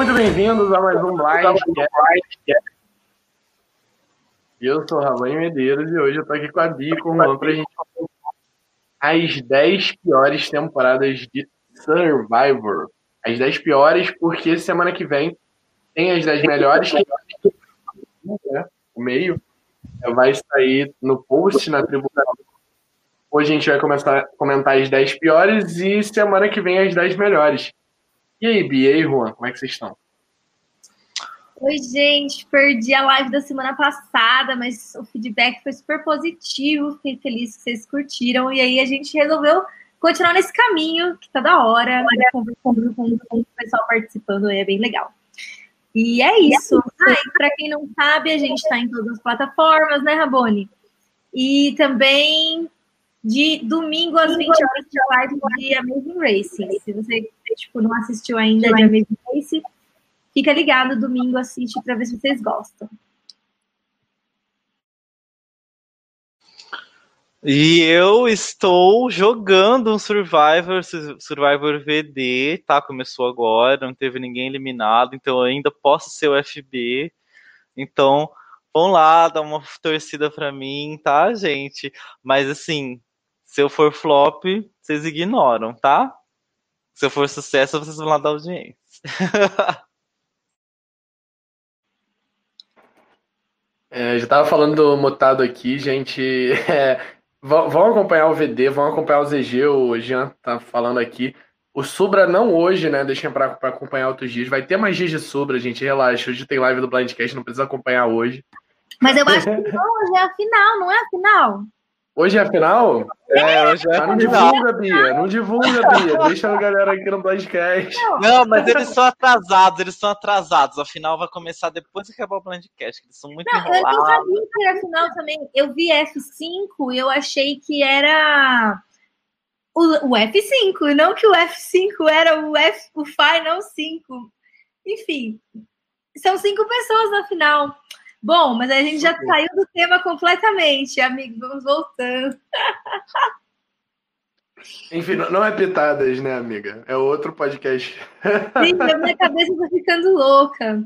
muito bem-vindos a mais um Blindcast. Eu sou o Rabani Medeiros e hoje eu tô aqui com a Bia com o pra gente as 10 piores temporadas de Survivor. As 10 piores, porque semana que vem tem as 10 melhores, que o meio vai sair no post na tribuna. Hoje a gente vai começar a comentar as 10 piores e semana que vem as 10 melhores. E aí, Bia e Juan, como é que vocês estão? Oi, gente, perdi a live da semana passada, mas o feedback foi super positivo. Fiquei feliz que vocês curtiram. E aí a gente resolveu continuar nesse caminho, que tá da hora, conversando com, o pessoal participando, aí é bem legal. E é isso. Ah, para quem não sabe, a gente está em todas as plataformas, né, Rabone? E também de domingo às 20 horas de live de Amazing Racing. Se você tipo, não assistiu ainda de Amazing Racing, Fica ligado, domingo assiste para ver se vocês gostam. E eu estou jogando um Survivor, Survivor VD, tá? Começou agora, não teve ninguém eliminado, então eu ainda posso ser o FB. Então, vão lá, dá uma torcida para mim, tá, gente? Mas assim, se eu for flop, vocês ignoram, tá? Se eu for sucesso, vocês vão lá dar audiência. É, já tava falando do Mutado aqui, gente. É, vão acompanhar o VD, vão acompanhar o ZG, o Jean tá falando aqui. O Subra não hoje, né? Deixem pra, pra acompanhar outros dias. Vai ter mais dias de Subra, gente. Relaxa. Hoje tem live do Blindcast, não precisa acompanhar hoje. Mas eu acho que hoje é a final, não é a final? Hoje é a final? É, hoje é a ah, não divulga, Bia. Não divulga, Bia. Deixa a galera aqui no podcast. Não, mas eles são atrasados, eles são atrasados. A final vai começar depois que acabar o Blindcast. Eles são muito não, enrolados. Eu não sabia que era a final também. Eu vi F5 e eu achei que era o, o F5, não que o F5 era o F, o Final 5. Enfim, são cinco pessoas na final. Bom, mas a gente já saiu do tema completamente, amigo. Vamos voltando. Enfim, não é pitadas, né, amiga? É outro podcast. Sim, a minha cabeça tá ficando louca.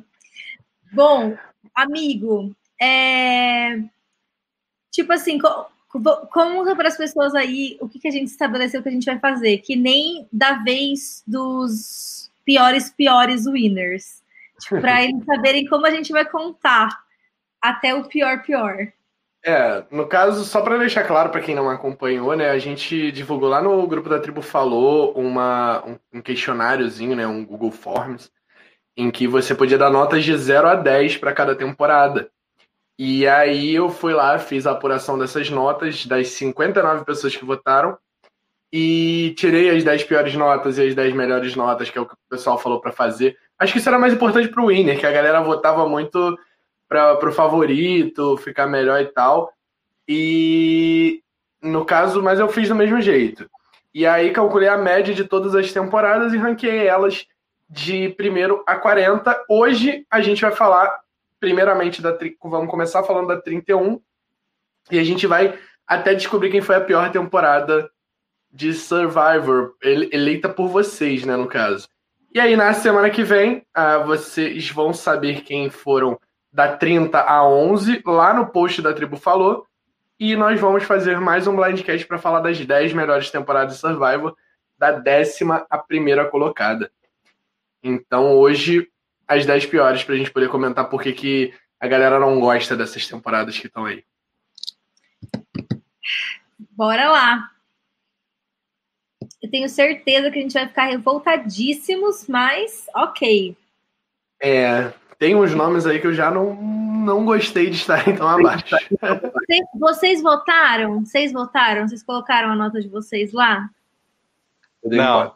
Bom, amigo, é... tipo assim, como para as pessoas aí, o que, que a gente estabeleceu que a gente vai fazer? Que nem da vez dos piores, piores winners. Tipo, para eles saberem como a gente vai contar até o pior pior. É, no caso, só para deixar claro para quem não acompanhou, né, a gente divulgou lá no grupo da Tribo Falou uma, um, um questionáriozinho, né, um Google Forms, em que você podia dar notas de 0 a 10 para cada temporada. E aí eu fui lá, fiz a apuração dessas notas das 59 pessoas que votaram e tirei as 10 piores notas e as 10 melhores notas, que é o que o pessoal falou para fazer. Acho que isso era mais importante para o winner, que a galera votava muito para o favorito ficar melhor e tal. E no caso, mas eu fiz do mesmo jeito. E aí calculei a média de todas as temporadas e ranqueei elas de primeiro a 40. Hoje a gente vai falar primeiramente da vamos começar falando da 31 e a gente vai até descobrir quem foi a pior temporada de Survivor, eleita por vocês, né, no caso. E aí na semana que vem, uh, vocês vão saber quem foram da 30 a 11, lá no post da Tribo Falou. E nós vamos fazer mais um blindcast para falar das 10 melhores temporadas de Survivor, da décima a primeira colocada. Então hoje, as 10 piores, para a gente poder comentar por que, que a galera não gosta dessas temporadas que estão aí. Bora lá! Eu tenho certeza que a gente vai ficar revoltadíssimos, mas ok. É, tem uns nomes aí que eu já não, não gostei de estar tão abaixo. Vocês, vocês votaram? Vocês votaram? Vocês colocaram a nota de vocês lá? Não.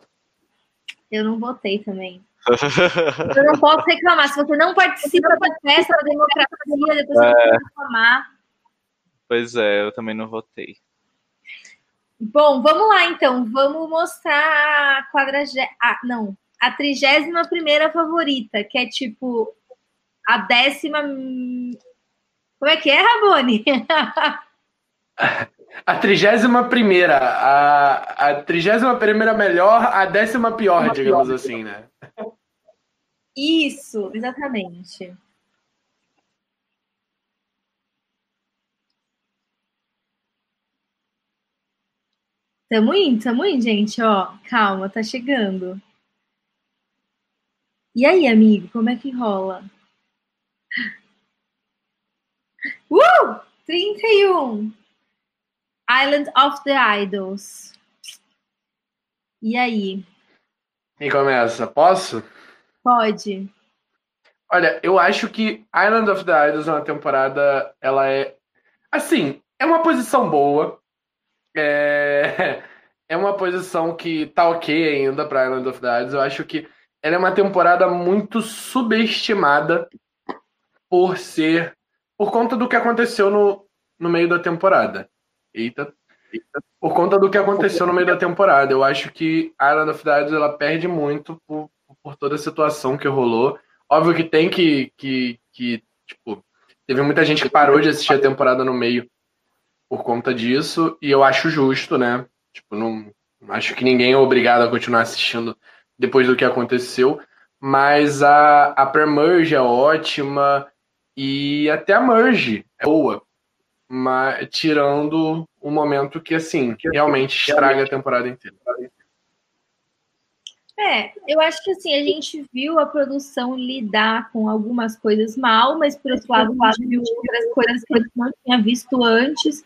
Eu não votei também. Eu não posso reclamar. Se você não participa da festa da democracia, depois é... você pode reclamar. Pois é, eu também não votei. Bom, vamos lá então. Vamos mostrar a quadragésima. Ah, não. A trigésima primeira favorita, que é tipo a décima. Como é que é, Rabone? A trigésima primeira, a, a trigésima primeira melhor, a décima pior, digamos assim, né? Isso, exatamente. Tamo indo, tamo indo, gente, ó. Calma, tá chegando. E aí, amigo, como é que rola? Uh! 31. Island of the Idols. E aí? Quem começa? Posso? Pode. Olha, eu acho que Island of the Idols é uma temporada, ela é assim, é uma posição boa. É, é uma posição que tá ok ainda para Island of the Idols. Eu acho que ela é uma temporada muito subestimada por ser por conta do que aconteceu no, no meio da temporada. Eita, eita. Por conta do que aconteceu no meio da temporada. Eu acho que Island of Idols ela perde muito por, por toda a situação que rolou. Óbvio que tem que, que, que, tipo, teve muita gente que parou de assistir a temporada no meio por conta disso, e eu acho justo, né? Tipo, não acho que ninguém é obrigado a continuar assistindo depois do que aconteceu, mas a, a pre-merge é ótima, e até a merge é boa, mas tirando o momento que, assim, realmente estraga a temporada inteira. É, eu acho que assim, a gente viu a produção lidar com algumas coisas mal, mas por outro lado, a gente viu outras coisas que a gente não tinha visto antes,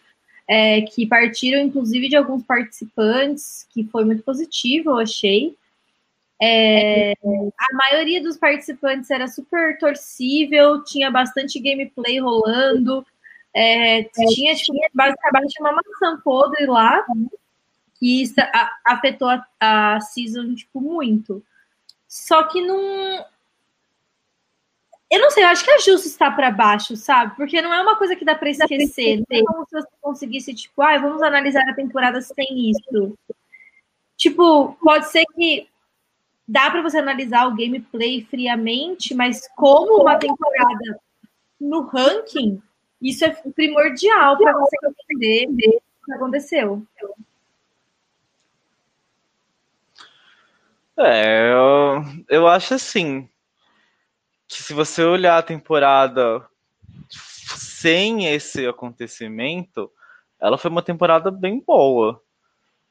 é, que partiram inclusive de alguns participantes, que foi muito positivo, eu achei. É, a maioria dos participantes era super torcível, tinha bastante gameplay rolando, é, tinha tipo, basicamente uma maçã podre lá, que isso afetou a, a season tipo, muito. Só que não. Eu não sei, eu acho que é justo estar para baixo, sabe? Porque não é uma coisa que dá para esquecer. Não é como se você conseguisse, tipo, ah, vamos analisar a temporada sem isso. Tipo, pode ser que dá para você analisar o gameplay friamente, mas como uma temporada no ranking, isso é primordial para você entender o que aconteceu. É, eu, eu acho assim que se você olhar a temporada sem esse acontecimento, ela foi uma temporada bem boa.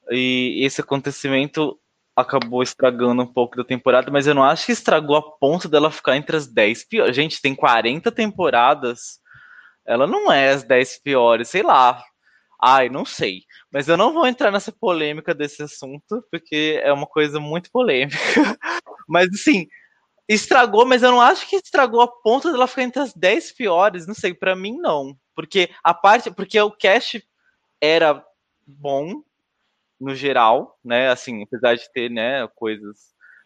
E esse acontecimento acabou estragando um pouco da temporada, mas eu não acho que estragou a ponto dela ficar entre as 10 piores. Gente, tem 40 temporadas. Ela não é as 10 piores, sei lá. Ai, não sei. Mas eu não vou entrar nessa polêmica desse assunto, porque é uma coisa muito polêmica. mas assim, estragou, mas eu não acho que estragou a ponto dela ficar entre as 10 piores. Não sei, para mim não. Porque a parte. Porque o cast era bom, no geral, né? Assim, apesar de ter, né, coisas,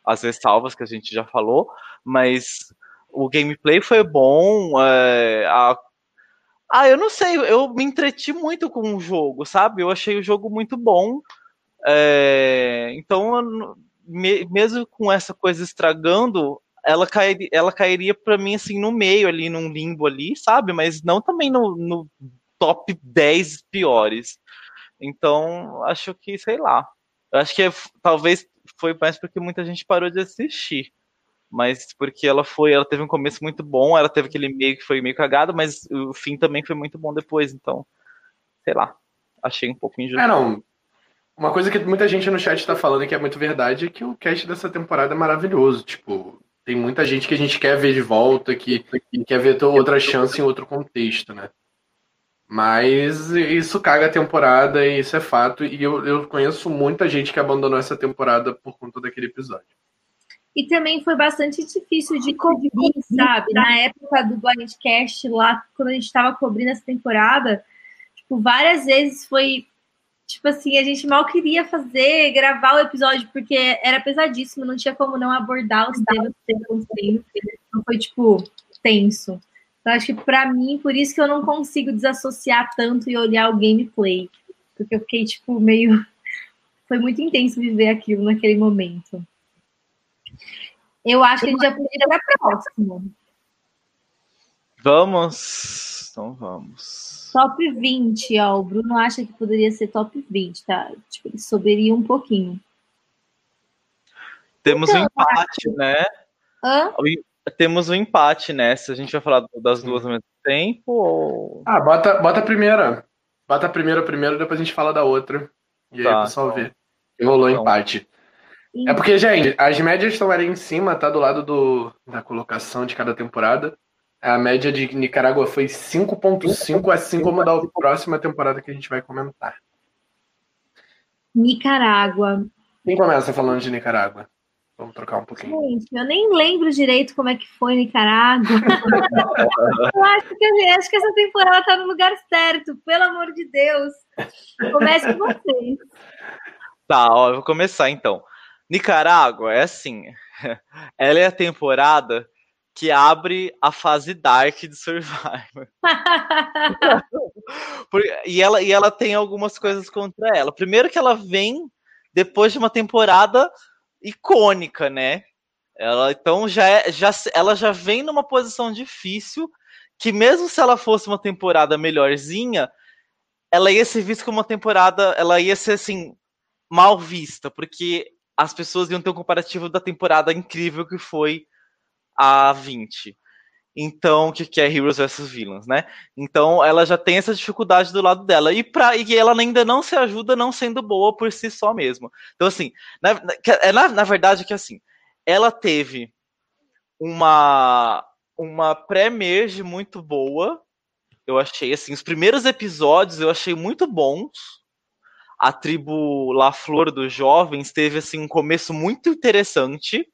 as ressalvas que a gente já falou, mas o gameplay foi bom, é, a... Ah, eu não sei, eu me entreti muito com o jogo, sabe? Eu achei o jogo muito bom. É... Então, me... mesmo com essa coisa estragando, ela, cai... ela cairia para mim assim no meio ali, num limbo ali, sabe? Mas não também no, no top 10 piores. Então, acho que, sei lá. Eu acho que é, talvez foi mais porque muita gente parou de assistir. Mas porque ela foi, ela teve um começo muito bom, ela teve aquele meio que foi meio cagado, mas o fim também foi muito bom depois, então, sei lá. Achei um pouco injusto. É, não. Uma coisa que muita gente no chat tá falando que é muito verdade é que o cast dessa temporada é maravilhoso. Tipo, tem muita gente que a gente quer ver de volta, que, que quer ver outra chance em outro contexto, né? Mas isso caga a temporada e isso é fato. E eu, eu conheço muita gente que abandonou essa temporada por conta daquele episódio. E também foi bastante difícil de cobrir, sabe? Na época do Blindcast, lá, quando a gente estava cobrindo essa temporada, tipo, várias vezes foi, tipo assim, a gente mal queria fazer, gravar o episódio, porque era pesadíssimo, não tinha como não abordar os temas que Então foi, tipo, tenso. Então, acho que para mim, por isso que eu não consigo desassociar tanto e olhar o gameplay. Porque eu fiquei, tipo, meio. Foi muito intenso viver aquilo naquele momento. Eu acho que a gente já podia ir para a próxima. Vamos. Então vamos. Top 20, ó. O Bruno acha que poderia ser top 20, tá? Tipo, ele subiria um pouquinho. Temos então, um empate, né? Hã? Temos um empate nessa. A gente vai falar das duas ao mesmo tempo? Ou... Ah, bota, bota a primeira. Bota a primeira primeiro, depois a gente fala da outra. E Tá, aí o pessoal vê. E rolou Então. empate. É porque, gente, as médias estão ali em cima, tá do lado do, da colocação de cada temporada. A média de Nicarágua foi 5.5, assim como da próxima temporada que a gente vai comentar. Nicarágua. Quem começa falando de Nicarágua? Vamos trocar um pouquinho. Gente, eu nem lembro direito como é que foi Nicarágua. eu acho que, acho que essa temporada tá no lugar certo, pelo amor de Deus. Comece com vocês. Tá, ó, eu vou começar então. Nicarágua é assim. Ela é a temporada que abre a fase Dark de Survivor. E ela, e ela tem algumas coisas contra ela. Primeiro que ela vem depois de uma temporada icônica, né? Ela então já, é, já ela já vem numa posição difícil que mesmo se ela fosse uma temporada melhorzinha, ela ia ser vista como uma temporada, ela ia ser assim mal vista, porque as pessoas iam ter um comparativo da temporada incrível que foi a 20. Então, que, que é Heroes vs Villains, né? Então, ela já tem essa dificuldade do lado dela. E, pra, e ela ainda não se ajuda não sendo boa por si só mesmo. Então, assim, na, na, é, na, verdade, que assim, ela teve uma, uma pré-merge muito boa. Eu achei, assim, os primeiros episódios eu achei muito bons. A tribo La Flor dos Jovens teve, assim, um começo muito interessante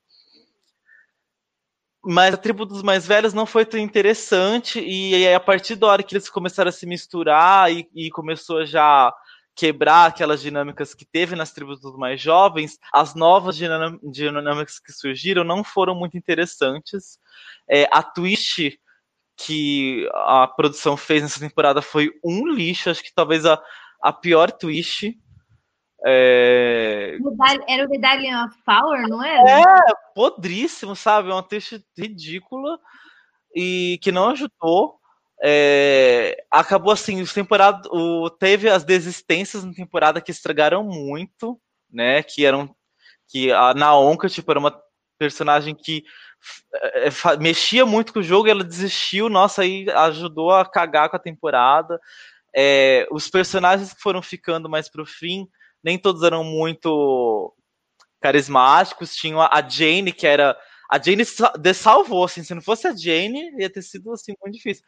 mas a tribo dos mais velhos não foi tão interessante, e aí, a partir da hora que eles começaram a se misturar e, e começou já quebrar aquelas dinâmicas que teve nas tribos dos mais jovens, as novas dinâmicas que surgiram não foram muito interessantes. É, a twist que a produção fez nessa temporada foi um lixo, acho que talvez a, a pior twist. É, Era o Medallion of Power, não era? é podríssimo, sabe? É uma texto ridícula e que não ajudou. É, acabou assim, os temporada, o, teve as desistências na temporada que estragaram muito, né? Que eram que a Naonka, tipo, era uma personagem que é, fa- mexia muito com o jogo, e ela desistiu, nossa, aí ajudou a cagar com a temporada. É, os personagens que foram ficando mais pro fim, nem todos eram muito carismáticos. Tinha a Jane, que era. A Jane salvou, assim, se não fosse a Jane, ia ter sido assim, muito difícil.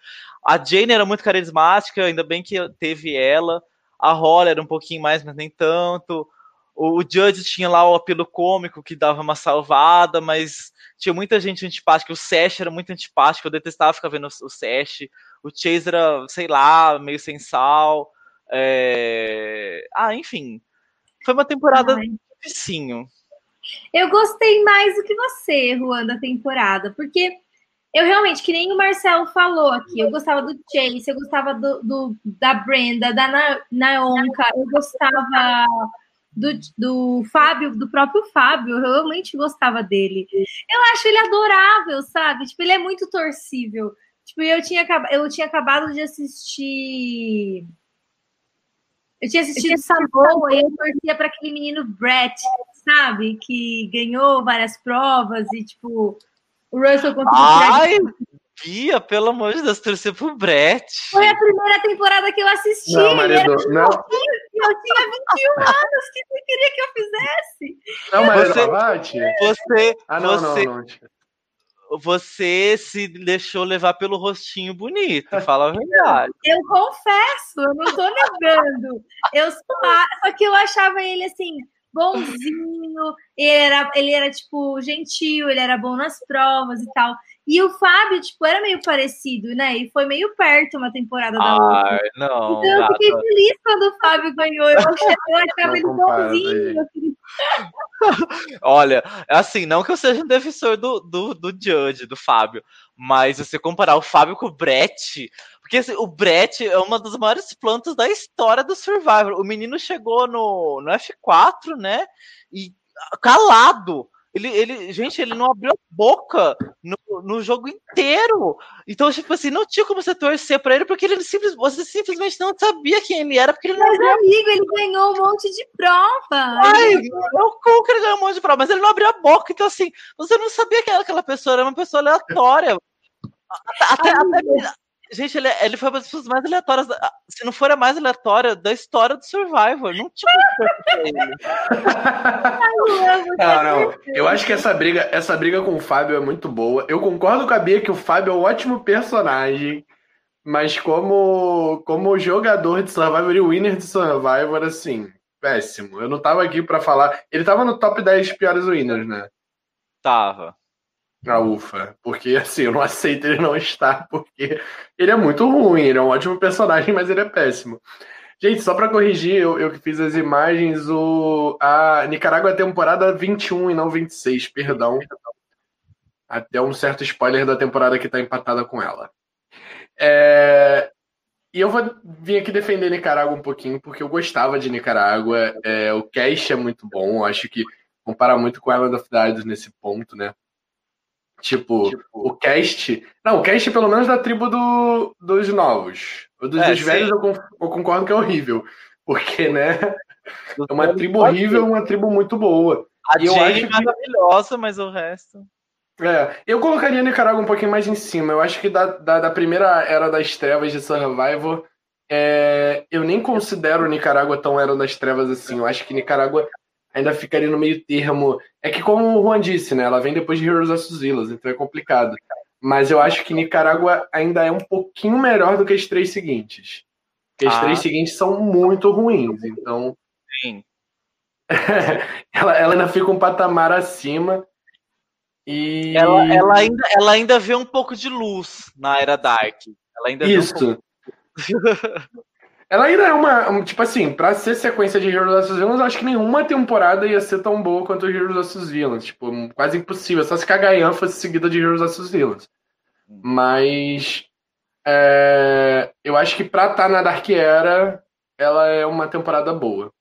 A Jane era muito carismática, ainda bem que teve ela. A Holly era um pouquinho mais, mas nem tanto. O, o Judge tinha lá o apelo cômico que dava uma salvada, mas tinha muita gente antipática. O Sash era muito antipático, eu detestava ficar vendo o, o Sash. O Chase era, sei lá, meio sem sal. É... Ah, enfim. Foi uma temporada Ai. dificinho. Eu gostei mais do que você, Juan, da temporada, porque eu realmente, que nem o Marcelo falou aqui, eu gostava do Chase, eu gostava do, do- da Brenda, da Na- Naonka, eu gostava do, do Fábio, do próprio Fábio, eu realmente gostava dele. Eu acho ele adorável, sabe? Tipo, ele é muito torcível. Tipo, eu tinha, eu tinha acabado de assistir. Eu tinha assistido Samoa e eu torcia para aquele menino Brett, sabe? Que ganhou várias provas e, tipo, o Russell conseguiu Ai, Bia, pelo amor de Deus, torcer pro Brett. Foi a primeira temporada que eu assisti. Não, marido, não. Eu tinha 21 anos, o que você queria que eu fizesse? Não, Maria Você-? Você, Ah, não, você, não, não. Você se deixou levar pelo rostinho bonito, fala a verdade. Eu confesso, eu não tô negando. Eu só, só que eu achava ele assim, bonzinho, ele era, ele era tipo gentil, ele era bom nas provas e tal. E o Fábio, tipo, era meio parecido, né? E foi meio perto uma temporada da outra. Ai, não, Então eu fiquei gata. feliz quando o Fábio ganhou. Eu achava, eu achava Não ele bonzinho. queria- Olha, assim, não que eu seja um defensor do, do, do Judge, do Fábio, mas você comparar o Fábio com o Brett, porque assim, o Brett é uma das maiores plantas da história do Survivor. O menino chegou no, no F4, né? E calado. Ele, ele, gente, ele não abriu a boca no, no jogo inteiro. Então, tipo assim, não tinha como você torcer pra ele, porque ele simples, você simplesmente não sabia quem ele era, porque ele não Mas, amigo, ele ganhou um monte de prova. Ai, eu como que ele ganhou um monte de prova, mas ele não abriu a boca, então assim, você não sabia que era aquela pessoa, era uma pessoa aleatória. Até, até, Gente, ele, ele foi uma das pessoas mais aleatórias, se não for a mais aleatória, da história do Survivor. Não tinha Não, não. Eu acho que essa briga, essa briga com o Fábio é muito boa. Eu concordo com a Bia que o Fábio é um ótimo personagem, mas como, como jogador de Survivor e winner de Survivor, assim, péssimo. Eu não tava aqui para falar. Ele tava no top 10 piores winners, né? Tava. Ah, ufa. Porque, assim, eu não aceito ele não estar, porque ele é muito ruim. Ele é um ótimo personagem, mas ele é péssimo. Gente, só para corrigir, eu, que fiz as imagens, o, a Nicarágua é temporada 21 e não 26, perdão. Até um certo spoiler da temporada que tá empatada com ela. É, e eu vou vir aqui defender Nicarágua um pouquinho, porque eu gostava de Nicarágua. É, o cast é muito bom, acho que compara muito com Island of nesse ponto, né? Tipo, tipo, o cast. Não, o cast pelo menos da tribo do, dos novos. O dos, é, dos velhos eu, eu, concordo que é horrível. Porque, né? É uma tribo horrível, uma tribo muito boa. A e eu Jane acho é maravilhosa, mas o resto. É, eu colocaria a Nicarágua um pouquinho mais em cima. Eu acho que da, da, da primeira era das trevas de Survivor, é, eu nem considero Nicarágua tão era das trevas assim. Eu acho que Nicarágua ainda ficaria no meio termo. É que, como o Juan disse, né? Ela vem depois de Heroes of Villas, então é complicado. Mas eu acho que Nicarágua ainda é um pouquinho melhor do que as três seguintes. Porque as ah. três seguintes são muito ruins, então. Sim. ela, ela ainda fica um patamar acima. E... Ela, ela, ainda, ela ainda vê um pouco de luz na era Dark. Ela ainda Isso. Um pouco... Ela ainda é uma. Tipo assim, pra ser sequência de Heroes vs Villains, eu acho que nenhuma temporada ia ser tão boa quanto Heroes vs Villains. Tipo, quase impossível. Só se Kagayan fosse seguida de Heroes vs Villains. Mas. É, eu acho que pra estar tá na Dark Era, ela é uma temporada boa.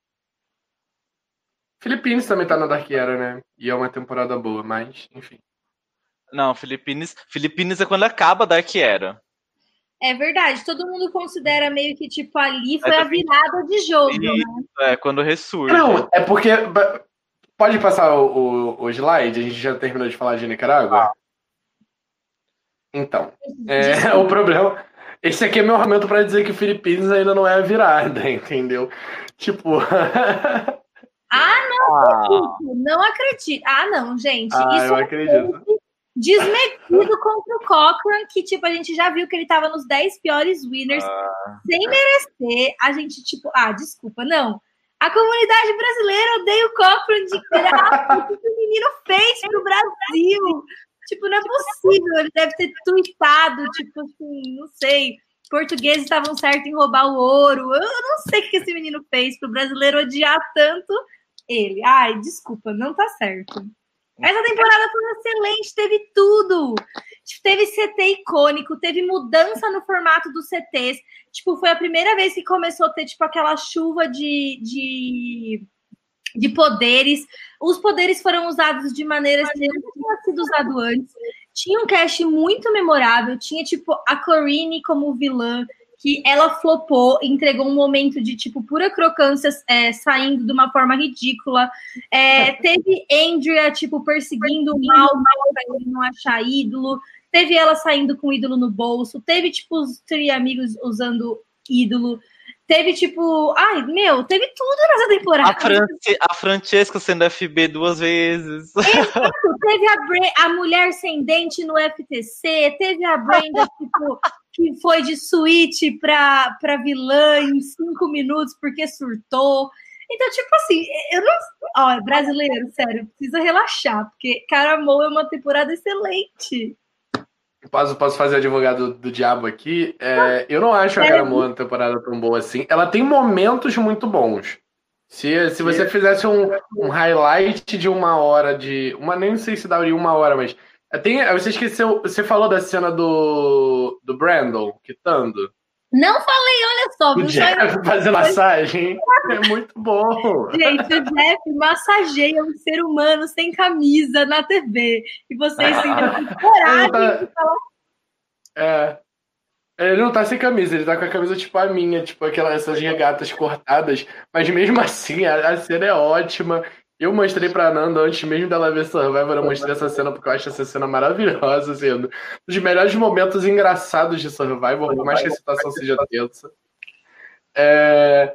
Filipinas também tá na Dark Era, né? E é uma temporada boa, mas, enfim. Não, Filipinas é quando acaba a Dark Era. É verdade, todo mundo considera meio que, tipo, ali foi a virada de jogo, né? É, quando ressurge. Não, é porque. Pode passar o, o, o slide? A gente já terminou de falar de Nicarágua? Ah. Então, é, o problema. Esse aqui é meu argumento para dizer que Filipinas ainda não é a virada, entendeu? Tipo. ah, não ah. Não acredito. Ah, não, gente. Ah, isso eu acredito desmedido contra o Cochran, que, tipo, a gente já viu que ele tava nos 10 piores winners, ah. sem merecer. A gente, tipo, ah, desculpa, não. A comunidade brasileira odeia o Cochran de graça. o que o menino fez pro Brasil? Tipo, não é possível. Ele deve ter tweetado, tipo assim, não sei. Portugueses estavam certos em roubar o ouro. Eu não sei o que esse menino fez pro brasileiro odiar tanto ele. Ai, desculpa, não tá certo. Essa temporada foi excelente, teve tudo. Teve CT icônico, teve mudança no formato dos CTs. Tipo, foi a primeira vez que começou a ter, tipo, aquela chuva de, de, de poderes. Os poderes foram usados de maneiras que não tinham sido usado antes. Tinha um cast muito memorável. Tinha, tipo, a Corine como vilã que ela flopou, entregou um momento de tipo pura crocância é, saindo de uma forma ridícula. É, teve Andrea tipo perseguindo o mal, mal para ele não achar ídolo. Teve ela saindo com ídolo no bolso. Teve tipo os três amigos usando ídolo. Teve tipo, ai meu, teve tudo nessa temporada. A, France, a Francesca sendo FB duas vezes. Exato. Teve a, a mulher sem dente no FTC. Teve a Brenda tipo que foi de suíte para vilã em cinco minutos porque surtou. Então, tipo assim, eu não. Ó, é brasileiro, sério, precisa relaxar, porque Caramou é uma temporada excelente. Posso, posso fazer advogado do, do diabo aqui? É, eu não acho a Caramou uma temporada tão boa assim. Ela tem momentos muito bons. Se, se você fizesse um, um highlight de uma hora de. Uma, nem sei se daria uma hora, mas tem, você esqueceu, você falou da cena do, do Brandon quitando. Não falei, olha só. O Jeff fazer massagem é muito bom. Gente, o Jeff massageia um ser humano sem camisa na TV. E vocês têm coragem tá... de falar. É. Ele não tá sem camisa, ele tá com a camisa tipo a minha, tipo aquelas essas regatas cortadas. Mas mesmo assim, a, a cena é ótima. Eu mostrei pra Nanda antes mesmo dela ver Survivor, eu mostrei essa cena porque eu acho essa cena maravilhosa, assim, um dos melhores momentos engraçados de Survivor, por mais que a situação seja tensa. É...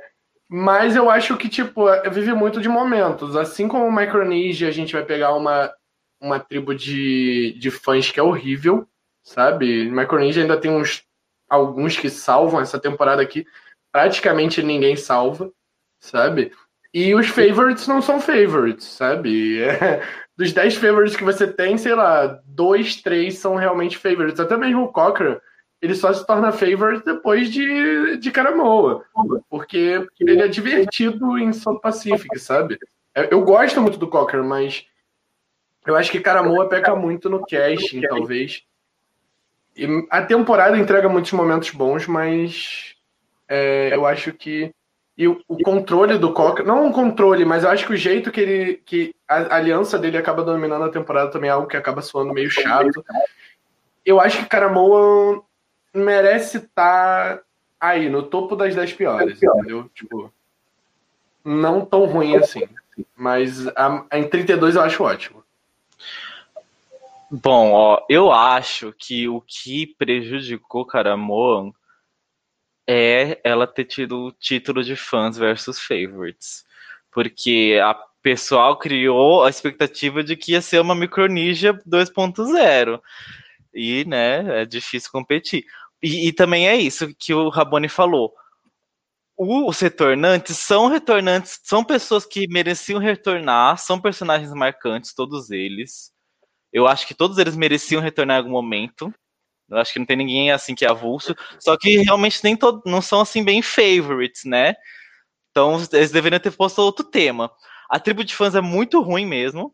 Mas eu acho que, tipo, vive muito de momentos. Assim como o Micronesia, a gente vai pegar uma, uma tribo de, de fãs que é horrível, sabe? Micronesia ainda tem uns alguns que salvam essa temporada aqui. Praticamente ninguém salva, sabe? E os favorites não são favorites, sabe? É, dos 10 favorites que você tem, sei lá, dois, três são realmente favorites. Até mesmo o Cochrane, ele só se torna favorite depois de, de Caramoa. Porque ele é divertido em South Pacific, sabe? É, eu gosto muito do Cochrane, mas eu acho que Caramoa peca muito no casting, talvez. E a temporada entrega muitos momentos bons, mas é, eu acho que e o, o controle do Coca, não um controle, mas eu acho que o jeito que ele que a aliança dele acaba dominando a temporada também é algo que acaba soando meio chato. Eu acho que Caramoa merece estar tá aí no topo das 10 piores, entendeu? Tipo, não tão ruim assim, mas a, a, em 32 eu acho ótimo. Bom, ó, eu acho que o que prejudicou Caramoa é ela ter tido o título de fãs versus favorites. Porque a pessoal criou a expectativa de que ia ser uma Micronesia 2.0. E, né, é difícil competir. E, e, também é isso que o Raboni falou. os retornantes são retornantes, são pessoas que mereciam retornar, são personagens marcantes, todos eles. Eu acho que todos eles mereciam retornar em algum momento. Eu acho que não tem ninguém assim que é avulso. Só que realmente nem todo, não são assim bem favorites, né? Então eles deveriam ter posto outro tema. A tribo de fãs é muito ruim mesmo.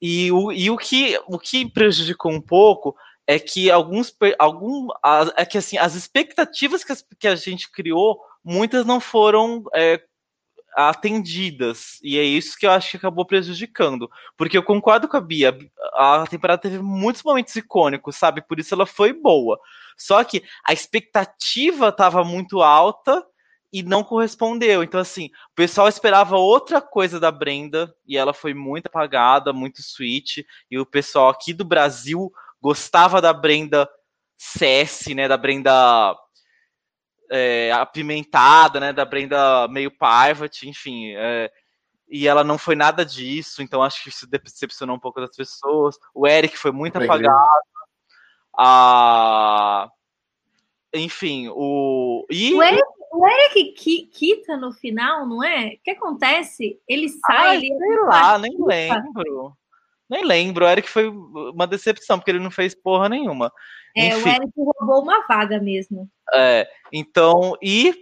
E o, e o, que, o que prejudicou um pouco é que alguns algum é que assim as expectativas que, as, que a gente criou muitas não foram é, atendidas. E é isso que eu acho que acabou prejudicando. Porque eu concordo com a Bia, a temporada teve muitos momentos icônicos, sabe? Por isso ela foi boa. Só que a expectativa estava muito alta e não correspondeu. Então, assim, o pessoal esperava outra coisa da Brenda e ela foi muito apagada, muito sweet. E o pessoal aqui do Brasil gostava da Brenda CS, né? Da Brenda é, apimentada, né, da Brenda meio Parvati, enfim, é, e ela não foi nada disso, então acho que isso decepcionou um pouco das pessoas. O Eric foi muito apagado. A... Enfim, o. E... O Eric, o Eric quita no final, não é? O que acontece? Ele sai. Ah, ele sei lá, nem lembro. Nem lembro. O Eric foi uma decepção, porque ele não fez porra nenhuma. É, Enfim. o Eric roubou uma vaga mesmo. É, então, e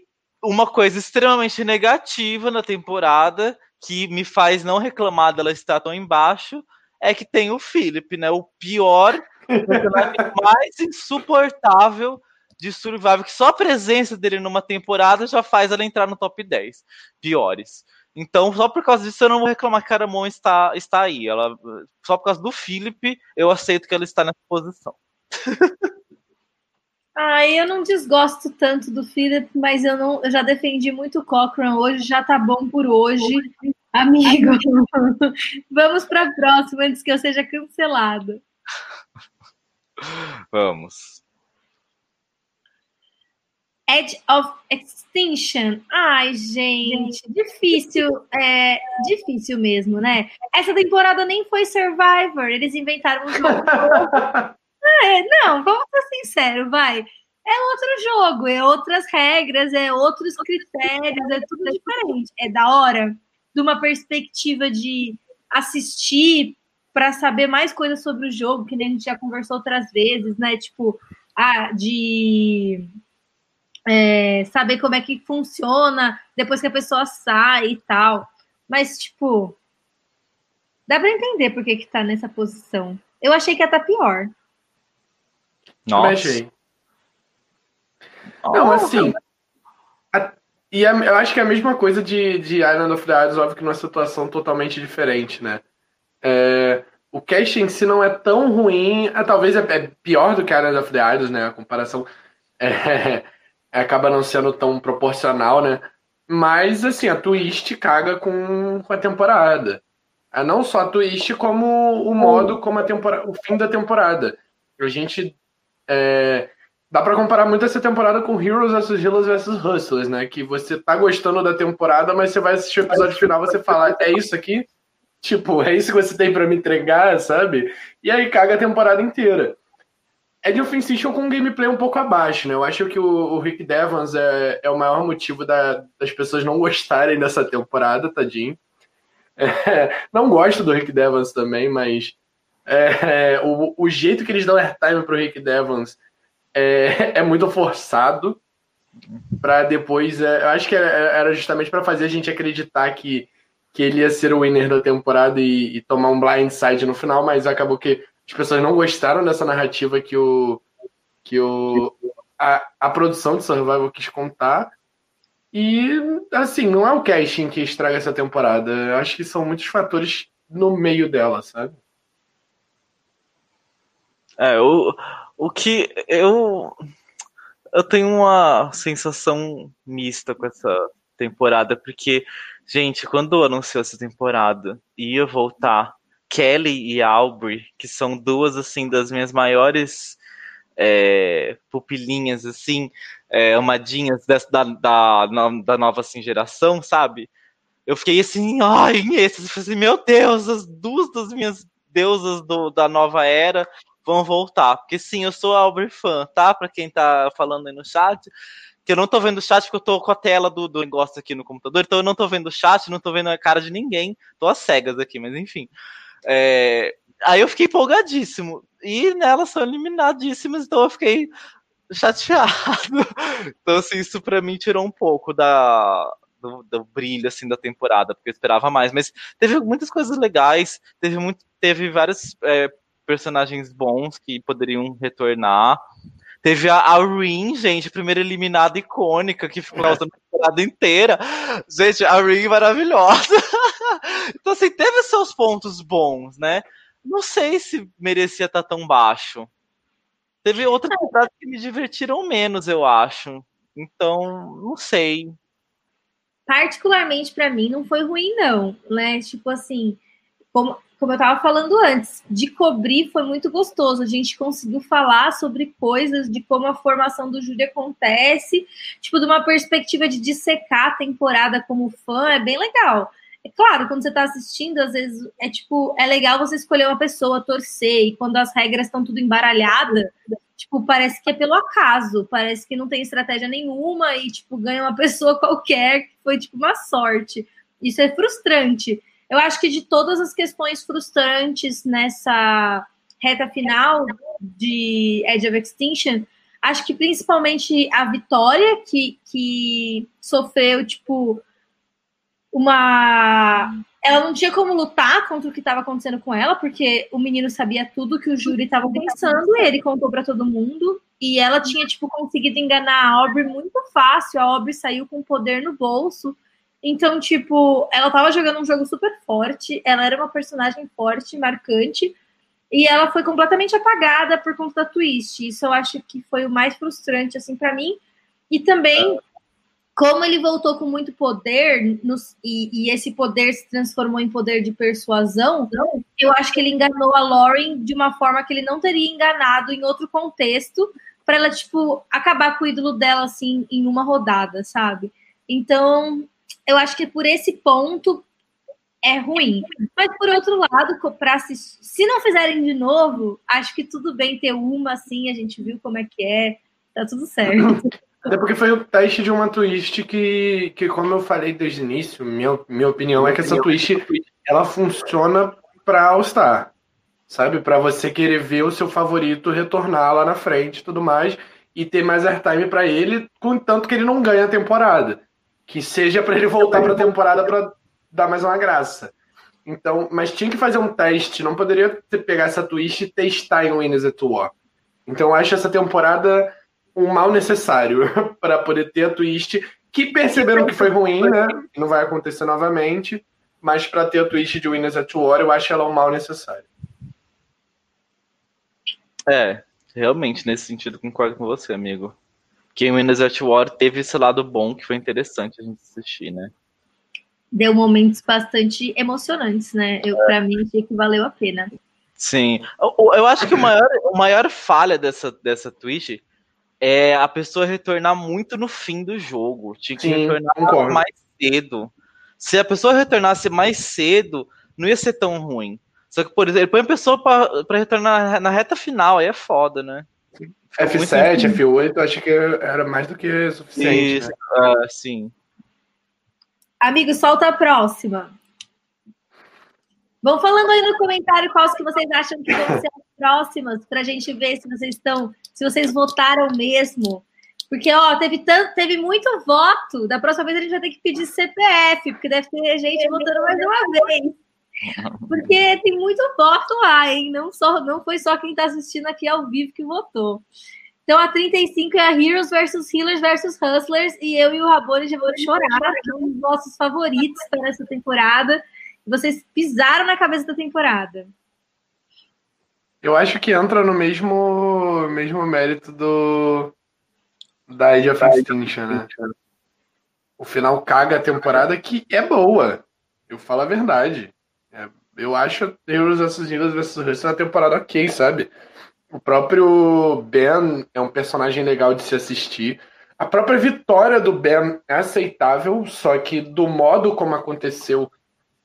uma coisa extremamente negativa na temporada, que me faz não reclamar dela estar tão embaixo, é que tem o Philip, né? O pior personagem mais insuportável de Survival, que só a presença dele numa temporada já faz ela entrar no top 10 piores. Então, só por causa disso, eu não vou reclamar que a Caramon está, está aí. Ela, só por causa do Philip, eu aceito que ela está nessa posição. Ai, eu não desgosto tanto do Philip, mas eu não, eu já defendi muito o Cochrane hoje, já tá bom por hoje. Amigo, vamos para a próxima antes que eu seja cancelado. Vamos. Edge of Extinction. Ai, gente, difícil, é difícil mesmo, né? Essa temporada nem foi Survivor, eles inventaram um jogo. É, não, vamos ser sinceros, vai. É outro jogo, é outras regras, é outros critérios, é tudo diferente. É da hora, de uma perspectiva de assistir para saber mais coisas sobre o jogo, que nem a gente já conversou outras vezes, né? Tipo, ah, de é, saber como é que funciona depois que a pessoa sai e tal. Mas, tipo, dá para entender por que, que tá nessa posição. Eu achei que ia tá pior. Nossa. Não, assim. A, e a, eu acho que é a mesma coisa de, de Island of the Isles, óbvio que numa situação totalmente diferente, né? É, o cast em si não é tão ruim, é, talvez é, é, pior do que Island of the Isles, né? A comparação é, acaba não sendo tão proporcional, né? Mas, assim, a twist caga com, com a temporada. É não só a twist, como o modo, como a temporada, o fim da temporada. A gente. É, dá para comparar muito essa temporada com Heroes vs Heroes vs Hustlers, né? Que você tá gostando da temporada, mas você vai assistir o episódio final você fala, é isso aqui? Tipo, é isso que você tem para me entregar, sabe? E aí caga a temporada inteira. É de Offensition com um gameplay um pouco abaixo, né? Eu acho que o, o Rick Devons é, é o maior motivo da, das pessoas não gostarem dessa temporada, tadinho. É, não gosto do Rick Devons também, mas é, o, o jeito que eles dão airtime pro Rick Devons é, é muito forçado para depois. É, eu acho que era justamente para fazer a gente acreditar que, que ele ia ser o winner da temporada e, e tomar um blindside no final, mas acabou que as pessoas não gostaram dessa narrativa que o que o a, a produção de Survival quis contar. E, assim, não é o casting que estraga essa temporada. Eu acho que são muitos fatores no meio dela, sabe? É, o, o que eu. Eu tenho uma sensação mista com essa temporada, porque, gente, quando anunciou essa temporada, ia voltar Kelly e Aubrey, que são duas, assim, das minhas maiores é, pupilinhas, assim, é, amadinhas dessa, da, da, da nova assim, geração, sabe? Eu fiquei assim, ai, esses, assim, meu Deus, as duas das minhas deusas do, da nova era vão voltar. Porque sim, eu sou Albert fã, tá? Pra quem tá falando aí no chat. Que eu não tô vendo o chat porque eu tô com a tela do, do negócio aqui no computador, então eu não tô vendo o chat, não tô vendo a cara de ninguém. Tô às cegas aqui, mas enfim. É, aí eu fiquei empolgadíssimo. E nelas são eliminadíssimas, então eu fiquei chateado. Então, assim, isso para mim tirou um pouco da, do, do, brilho assim da temporada, porque eu esperava mais. Mas teve muitas coisas legais, teve muito, teve vários é, personagens bons que poderiam retornar. Teve a, a Rin, gente, primeira eliminada icônica, que ficou na temporada inteira. Gente, a Rin maravilhosa. então, assim, teve seus pontos bons, né? Não sei se merecia estar tão baixo. Teve outras temporadas que me divertiram menos, eu acho. Então, não sei. Particularmente para mim não foi ruim não, né? Tipo assim, como, como eu estava falando antes, de cobrir foi muito gostoso. A gente conseguiu falar sobre coisas de como a formação do júri acontece, tipo, de uma perspectiva de dissecar a temporada como fã, é bem legal. É claro, quando você está assistindo, às vezes é tipo, é legal você escolher uma pessoa, torcer, e quando as regras estão tudo embaralhadas, tipo, parece que é pelo acaso, parece que não tem estratégia nenhuma e, tipo, ganha uma pessoa qualquer, que foi, tipo, uma sorte. Isso é frustrante. Eu acho que de todas as questões frustrantes nessa reta final de Edge of Extinction, acho que principalmente a Vitória, que, que sofreu, tipo, uma. Ela não tinha como lutar contra o que estava acontecendo com ela, porque o menino sabia tudo que o júri estava pensando, ele contou para todo mundo. E ela tinha, tipo, conseguido enganar a Aubrey muito fácil. A Aubrey saiu com poder no bolso. Então, tipo, ela estava jogando um jogo super forte, ela era uma personagem forte, marcante, e ela foi completamente apagada por conta da twist. Isso eu acho que foi o mais frustrante, assim, para mim. E também como ele voltou com muito poder nos, e, e, esse poder se transformou em poder de persuasão, eu acho que ele enganou a Lauren de uma forma que ele não teria enganado em outro contexto para ela tipo acabar com o ídolo dela assim em uma rodada, sabe? Então, eu acho que por esse ponto é ruim. Mas por outro lado, para se, se não fizerem de novo, acho que tudo bem ter uma assim, a gente viu como é que é, tá tudo certo. Até porque foi o teste de uma twist que, que como eu falei desde o início, minha, minha opinião é que essa twist ela funciona para All-Star. Sabe? Para você querer ver o seu favorito retornar lá na frente e tudo mais. E ter mais airtime para ele, contanto que ele não ganha a temporada. Que seja para ele voltar para a temporada para dar mais uma graça. Então, mas tinha que fazer um teste, não poderia pegar essa twist e testar em Winners at War. Então, eu acho essa temporada um mal necessário para poder ter a twist que perceberam que foi ruim, né? Não vai acontecer novamente, mas para ter a twist de Winners at War, eu acho ela um mal necessário. É, realmente, nesse sentido, concordo com você, amigo. Que Winners at War teve esse lado bom que foi interessante a gente assistir, né? Deu momentos bastante emocionantes, né? Eu, é. Pra mim, achei que valeu a pena. Sim. Eu, eu acho que o maior, o maior falha dessa, dessa Twitch é a pessoa retornar muito no fim do jogo. Tinha que Sim, retornar concordo. mais cedo. Se a pessoa retornasse mais cedo, não ia ser tão ruim. Só que, por exemplo, ele põe a pessoa para retornar na reta final, aí é foda, né? F7, muito... F8, eu acho que era mais do que suficiente. Isso, né? uh, sim. Amigo, solta a próxima. Vão falando aí no comentário quais que vocês acham que vão ser as próximas, para a gente ver se vocês estão, se vocês votaram mesmo. Porque, ó, teve, tanto, teve muito voto. Da próxima vez a gente vai ter que pedir CPF, porque deve ter gente votando mais uma vez. Porque tem muito voto lá, hein? Não, só, não foi só quem está assistindo aqui ao vivo que votou. Então a 35 é a Heroes versus Healers versus Hustlers. E eu e o Rabone já vou chorar, que é um nossos favoritos para essa temporada. Vocês pisaram na cabeça da temporada. Eu acho que entra no mesmo, mesmo mérito do da Age of Extinction, né? O final caga a temporada que é boa. Eu falo a verdade. É, eu acho Heroes Heroes vs Hustlers uma temporada ok, sabe? O próprio Ben é um personagem legal de se assistir. A própria vitória do Ben é aceitável, só que do modo como aconteceu,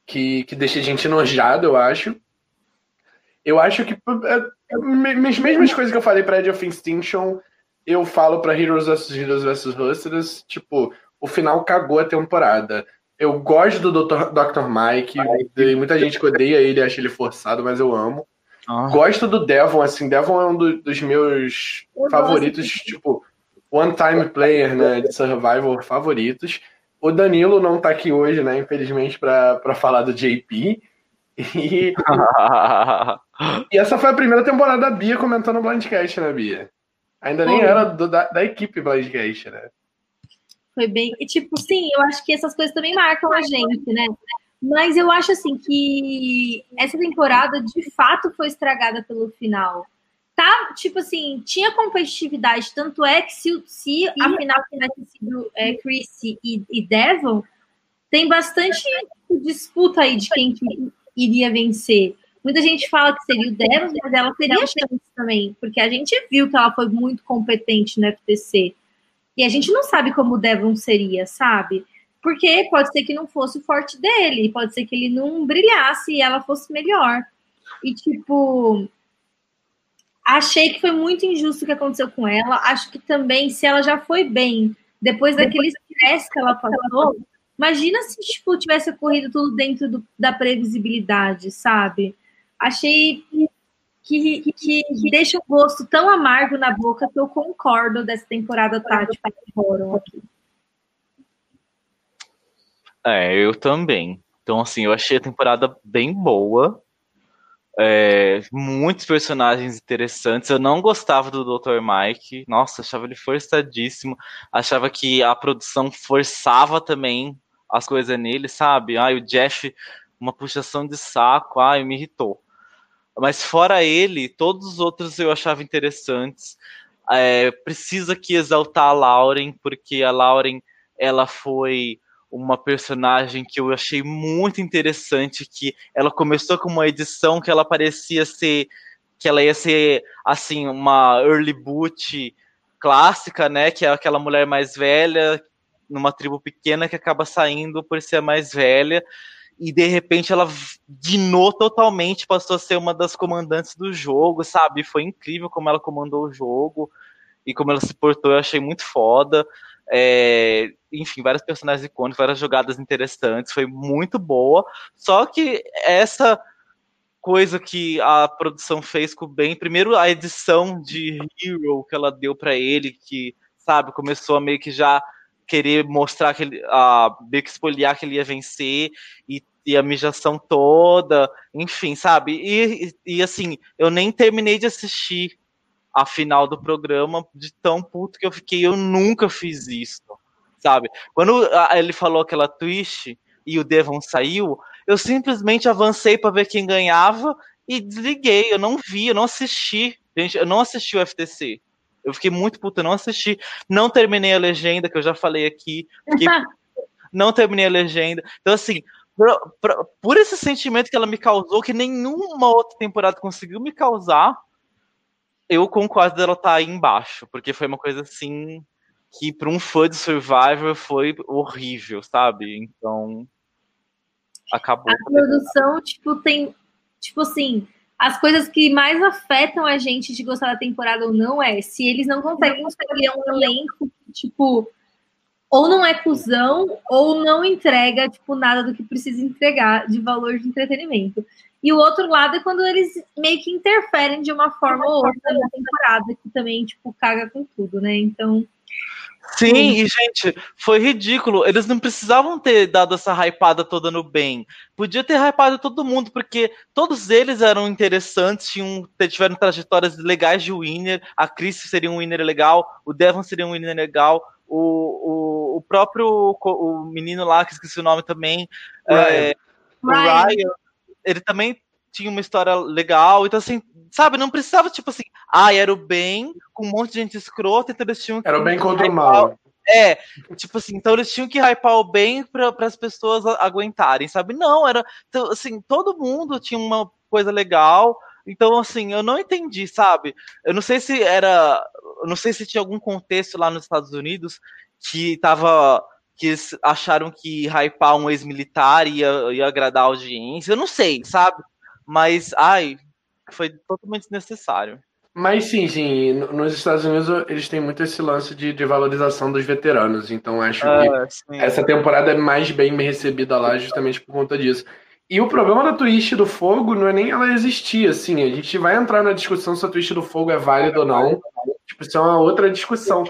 que, que deixa a gente enojado, eu acho. Eu acho que é, as mesmas coisas que eu falei para Edge of Extinction, eu falo para Heroes vs Heroes vs Hustlers, tipo, o final cagou a temporada. Eu gosto do Dr. Dr. Mike, Mike. muita gente que odeia ele, acha ele forçado, mas eu amo. Ah. Gosto do Devon, assim, Devon é um do, dos meus eu favoritos, gosto. tipo, one-time player, né, de Survival favoritos. O Danilo não tá aqui hoje, né, infelizmente, para falar do JP. E... e essa foi a primeira temporada da Bia comentando o Blindcast, né, Bia? Ainda nem era do, da, da equipe Blindcast, né? Foi bem. E, tipo, sim, eu acho que essas coisas também marcam a gente, né? Mas eu acho assim que essa temporada de fato foi estragada pelo final. Tá, tipo assim, tinha competitividade, tanto é que se, se a final tivesse sido é, Chris e, e Devon, tem bastante disputa aí de quem que iria vencer. Muita gente fala que seria o Devon, mas ela teria chance também, porque a gente viu que ela foi muito competente no FTC. E a gente não sabe como o Devon seria, sabe? Porque pode ser que não fosse o forte dele, pode ser que ele não brilhasse e ela fosse melhor. E, tipo, achei que foi muito injusto o que aconteceu com ela. Acho que também, se ela já foi bem, depois daquele estresse que ela passou, imagina se, tipo, tivesse ocorrido tudo dentro do, da previsibilidade, sabe? Achei que, que, que, deixa o gosto tão amargo na boca que eu concordo dessa temporada tática que foram aqui. É, eu também. Então, assim, eu achei a temporada bem boa. É, muitos personagens interessantes. Eu não gostava do Dr. Mike. Nossa, achava ele forçadíssimo. Achava que a produção forçava também as coisas nele, sabe? Ai, o Jeff, uma puxação de saco. Ai, me irritou. Mas fora ele, todos os outros eu achava interessantes. É, precisa aqui exaltar a Lauren, porque a Lauren ela foi uma personagem que eu achei muito interessante, que ela começou com uma edição que ela parecia ser que ela ia ser assim uma early boot clássica, né, que é aquela mulher mais velha numa tribo pequena que acaba saindo por ser mais velha e de repente ela guinou totalmente, passou a ser uma das comandantes do jogo, sabe? Foi incrível como ela comandou o jogo e como ela se portou, eu achei muito foda. É, enfim, vários personagens icônicos, várias jogadas interessantes, foi muito boa. Só que essa coisa que a produção fez com o Ben, primeiro a edição de Hero que ela deu para ele, que, sabe, começou a meio que já querer mostrar que ele, a meio que espoliar que ele ia vencer e, e a mijação toda, enfim, sabe? E, e, e assim, eu nem terminei de assistir a final do programa de tão puto que eu fiquei. Eu nunca fiz isso, sabe? Quando ele falou aquela twist e o Devon saiu, eu simplesmente avancei para ver quem ganhava e desliguei. Eu não vi, eu não assisti. Gente, eu não assisti o FTC. Eu fiquei muito puto, eu não assisti. Não terminei a legenda, que eu já falei aqui. Fiquei... não terminei a legenda. Então, assim, por, por, por, esse sentimento que ela me causou, que nenhuma outra temporada conseguiu me causar, eu concordo dela estar tá aí embaixo, porque foi uma coisa assim que para um fã de Survivor foi horrível, sabe? Então acabou. A produção, tipo, tem tipo assim, as coisas que mais afetam a gente de gostar da temporada ou não é se eles não conseguem escolher um elenco tipo ou não é cuzão ou não entrega tipo nada do que precisa entregar de valor de entretenimento. E o outro lado é quando eles meio que interferem de uma forma ou outra na temporada, que também, tipo, caga com tudo, né? Então. Sim, e gente, foi ridículo. Eles não precisavam ter dado essa hypada toda no bem. Podia ter hypado todo mundo, porque todos eles eram interessantes, tinham, tiveram trajetórias legais de winner. A Chris seria um winner legal, o Devon seria um winner legal, o, o, o próprio o menino lá, que esqueci o nome também, Ryan. É, o Ryan ele também tinha uma história legal, então assim, sabe, não precisava, tipo assim, ah, era o bem, com um monte de gente escrota, então eles tinham que. Era o bem contra o mal. É, tipo assim, então eles tinham que hypar o bem para as pessoas aguentarem, sabe? Não, era. Então, assim, todo mundo tinha uma coisa legal. Então, assim, eu não entendi, sabe? Eu não sei se era. Eu não sei se tinha algum contexto lá nos Estados Unidos que tava que acharam que hypar um ex-militar ia, ia agradar a audiência. Eu não sei, sabe? Mas, ai, foi totalmente desnecessário. Mas sim, sim, nos Estados Unidos eles têm muito esse lance de, de valorização dos veteranos, então acho é, que sim. essa temporada é mais bem recebida lá justamente por conta disso. E o problema da Twist do Fogo não é nem ela existir, assim, a gente vai entrar na discussão se a Twist do Fogo é válida ou não, tipo, isso é uma outra discussão.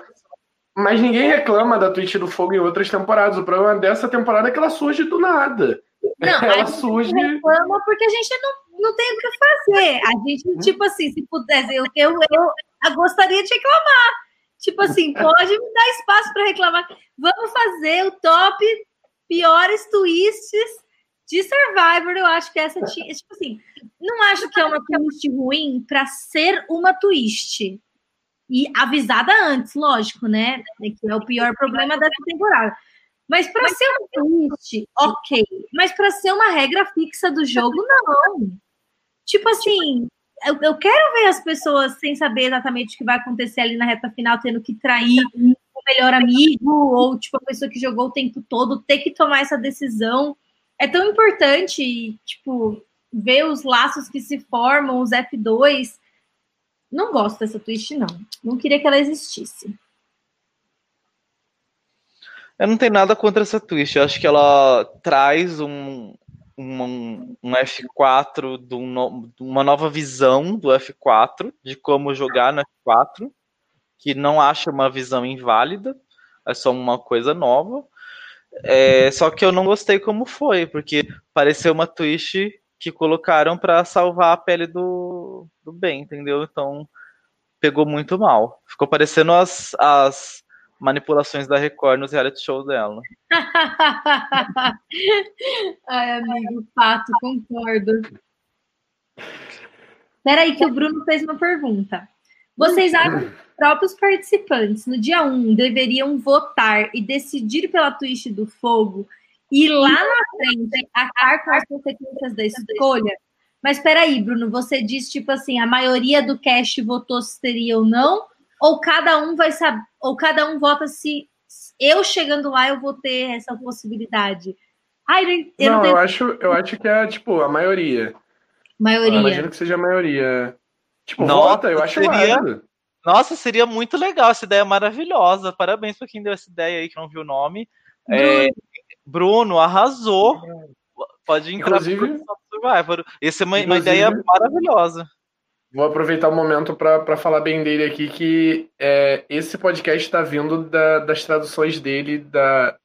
Mas ninguém reclama da Twitch do Fogo em outras temporadas. O problema dessa temporada é que ela surge do nada. Não, ela surge. reclama porque a gente não, não tem o que fazer. A gente, hum? tipo assim, se pudesse, eu, eu, eu gostaria de reclamar. Tipo assim, pode me dar espaço para reclamar. Vamos fazer o top piores twists de Survivor. Eu acho que essa tinha. Tipo assim, não acho que é uma twist ruim para ser uma twist. E avisada antes, lógico, né? Que é o pior problema dessa temporada. Mas para ser um twist, ok. Mas para ser uma regra fixa do jogo, não. Tipo assim, eu, eu, quero ver as pessoas sem saber exatamente o que vai acontecer ali na reta final, tendo que trair o melhor amigo, ou tipo, a pessoa que jogou o tempo todo ter que tomar essa decisão. É tão importante, tipo, ver os laços que se formam, os F2, não gosto dessa twist, não. Não queria que ela existisse. Eu não tenho nada contra essa twist. Eu acho que ela traz um, um, um F4 de, um, uma nova visão do F4, de como jogar no F4, que não acha uma visão inválida, é só uma coisa nova. É, só que eu não gostei como foi, porque pareceu uma twist que colocaram para salvar a pele do, do Ben, entendeu? Então pegou muito mal. Ficou parecendo as, as manipulações da Record nos reality shows dela. Ai, amigo, fato, concordo. Peraí, que o Bruno fez uma pergunta. Vocês acham que os próprios participantes, no dia 1, deveriam votar e decidir pela twist do fogo e lá na frente acar com as consequências da escolha. Mas peraí, Bruno, você disse tipo assim, a maioria do cast votou se teria ou não, ou cada um vai saber, ou cada um vota se eu chegando lá eu vou ter essa possibilidade. Ai, eu não, não, tenho... eu acho, eu acho que é tipo a maioria. Maioria. Eu imagino que seja a maioria. Tipo, Nossa, vota, eu acho seria... Nossa, seria muito legal, essa ideia é maravilhosa. Parabéns para quem deu essa ideia aí que não viu o nome. É, Bruno arrasou. Pode entrar Inclusive, Survivor. Essa é uma, uma ideia maravilhosa. Vou aproveitar o momento para falar bem dele aqui, que é, esse podcast está vindo da, das traduções dele, da,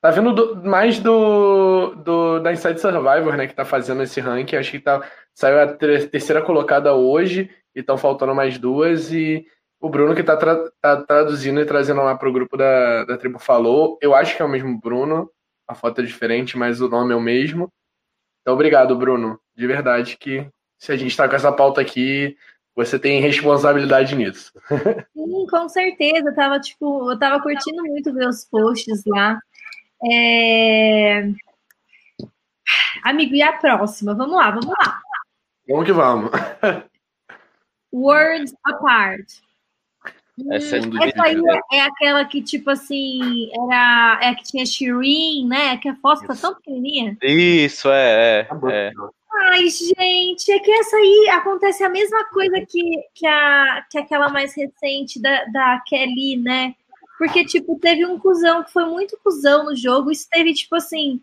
tá vindo do, mais do, do da Inside Survivor, né, que tá fazendo esse ranking. Acho que tá, saiu a terceira colocada hoje e estão faltando mais duas. E o Bruno que está tra tá traduzindo e trazendo lá para o grupo da, da tribo falou. Eu acho que é o mesmo Bruno, a foto é diferente, mas o nome é o mesmo. Então, obrigado, Bruno. De verdade que se a gente está com essa pauta aqui, você tem responsabilidade nisso. Sim, com certeza. Eu tava, tipo, eu tava curtindo muito ver os posts lá. É... Amigo, e a próxima? Vamos lá, vamos lá. Vamos que vamos. Words Apart. Essa, é Essa aí é aquela que, tipo assim, era. É que tinha Shirin, né? Que a foto tá tão pequenininha. Isso, é, é, é. Ai, gente, é que essa aí acontece a mesma coisa que, que, a, que aquela mais recente da, da Kelly, né? Porque, tipo, teve um cuzão que foi muito cuzão no jogo. Isso teve, tipo assim,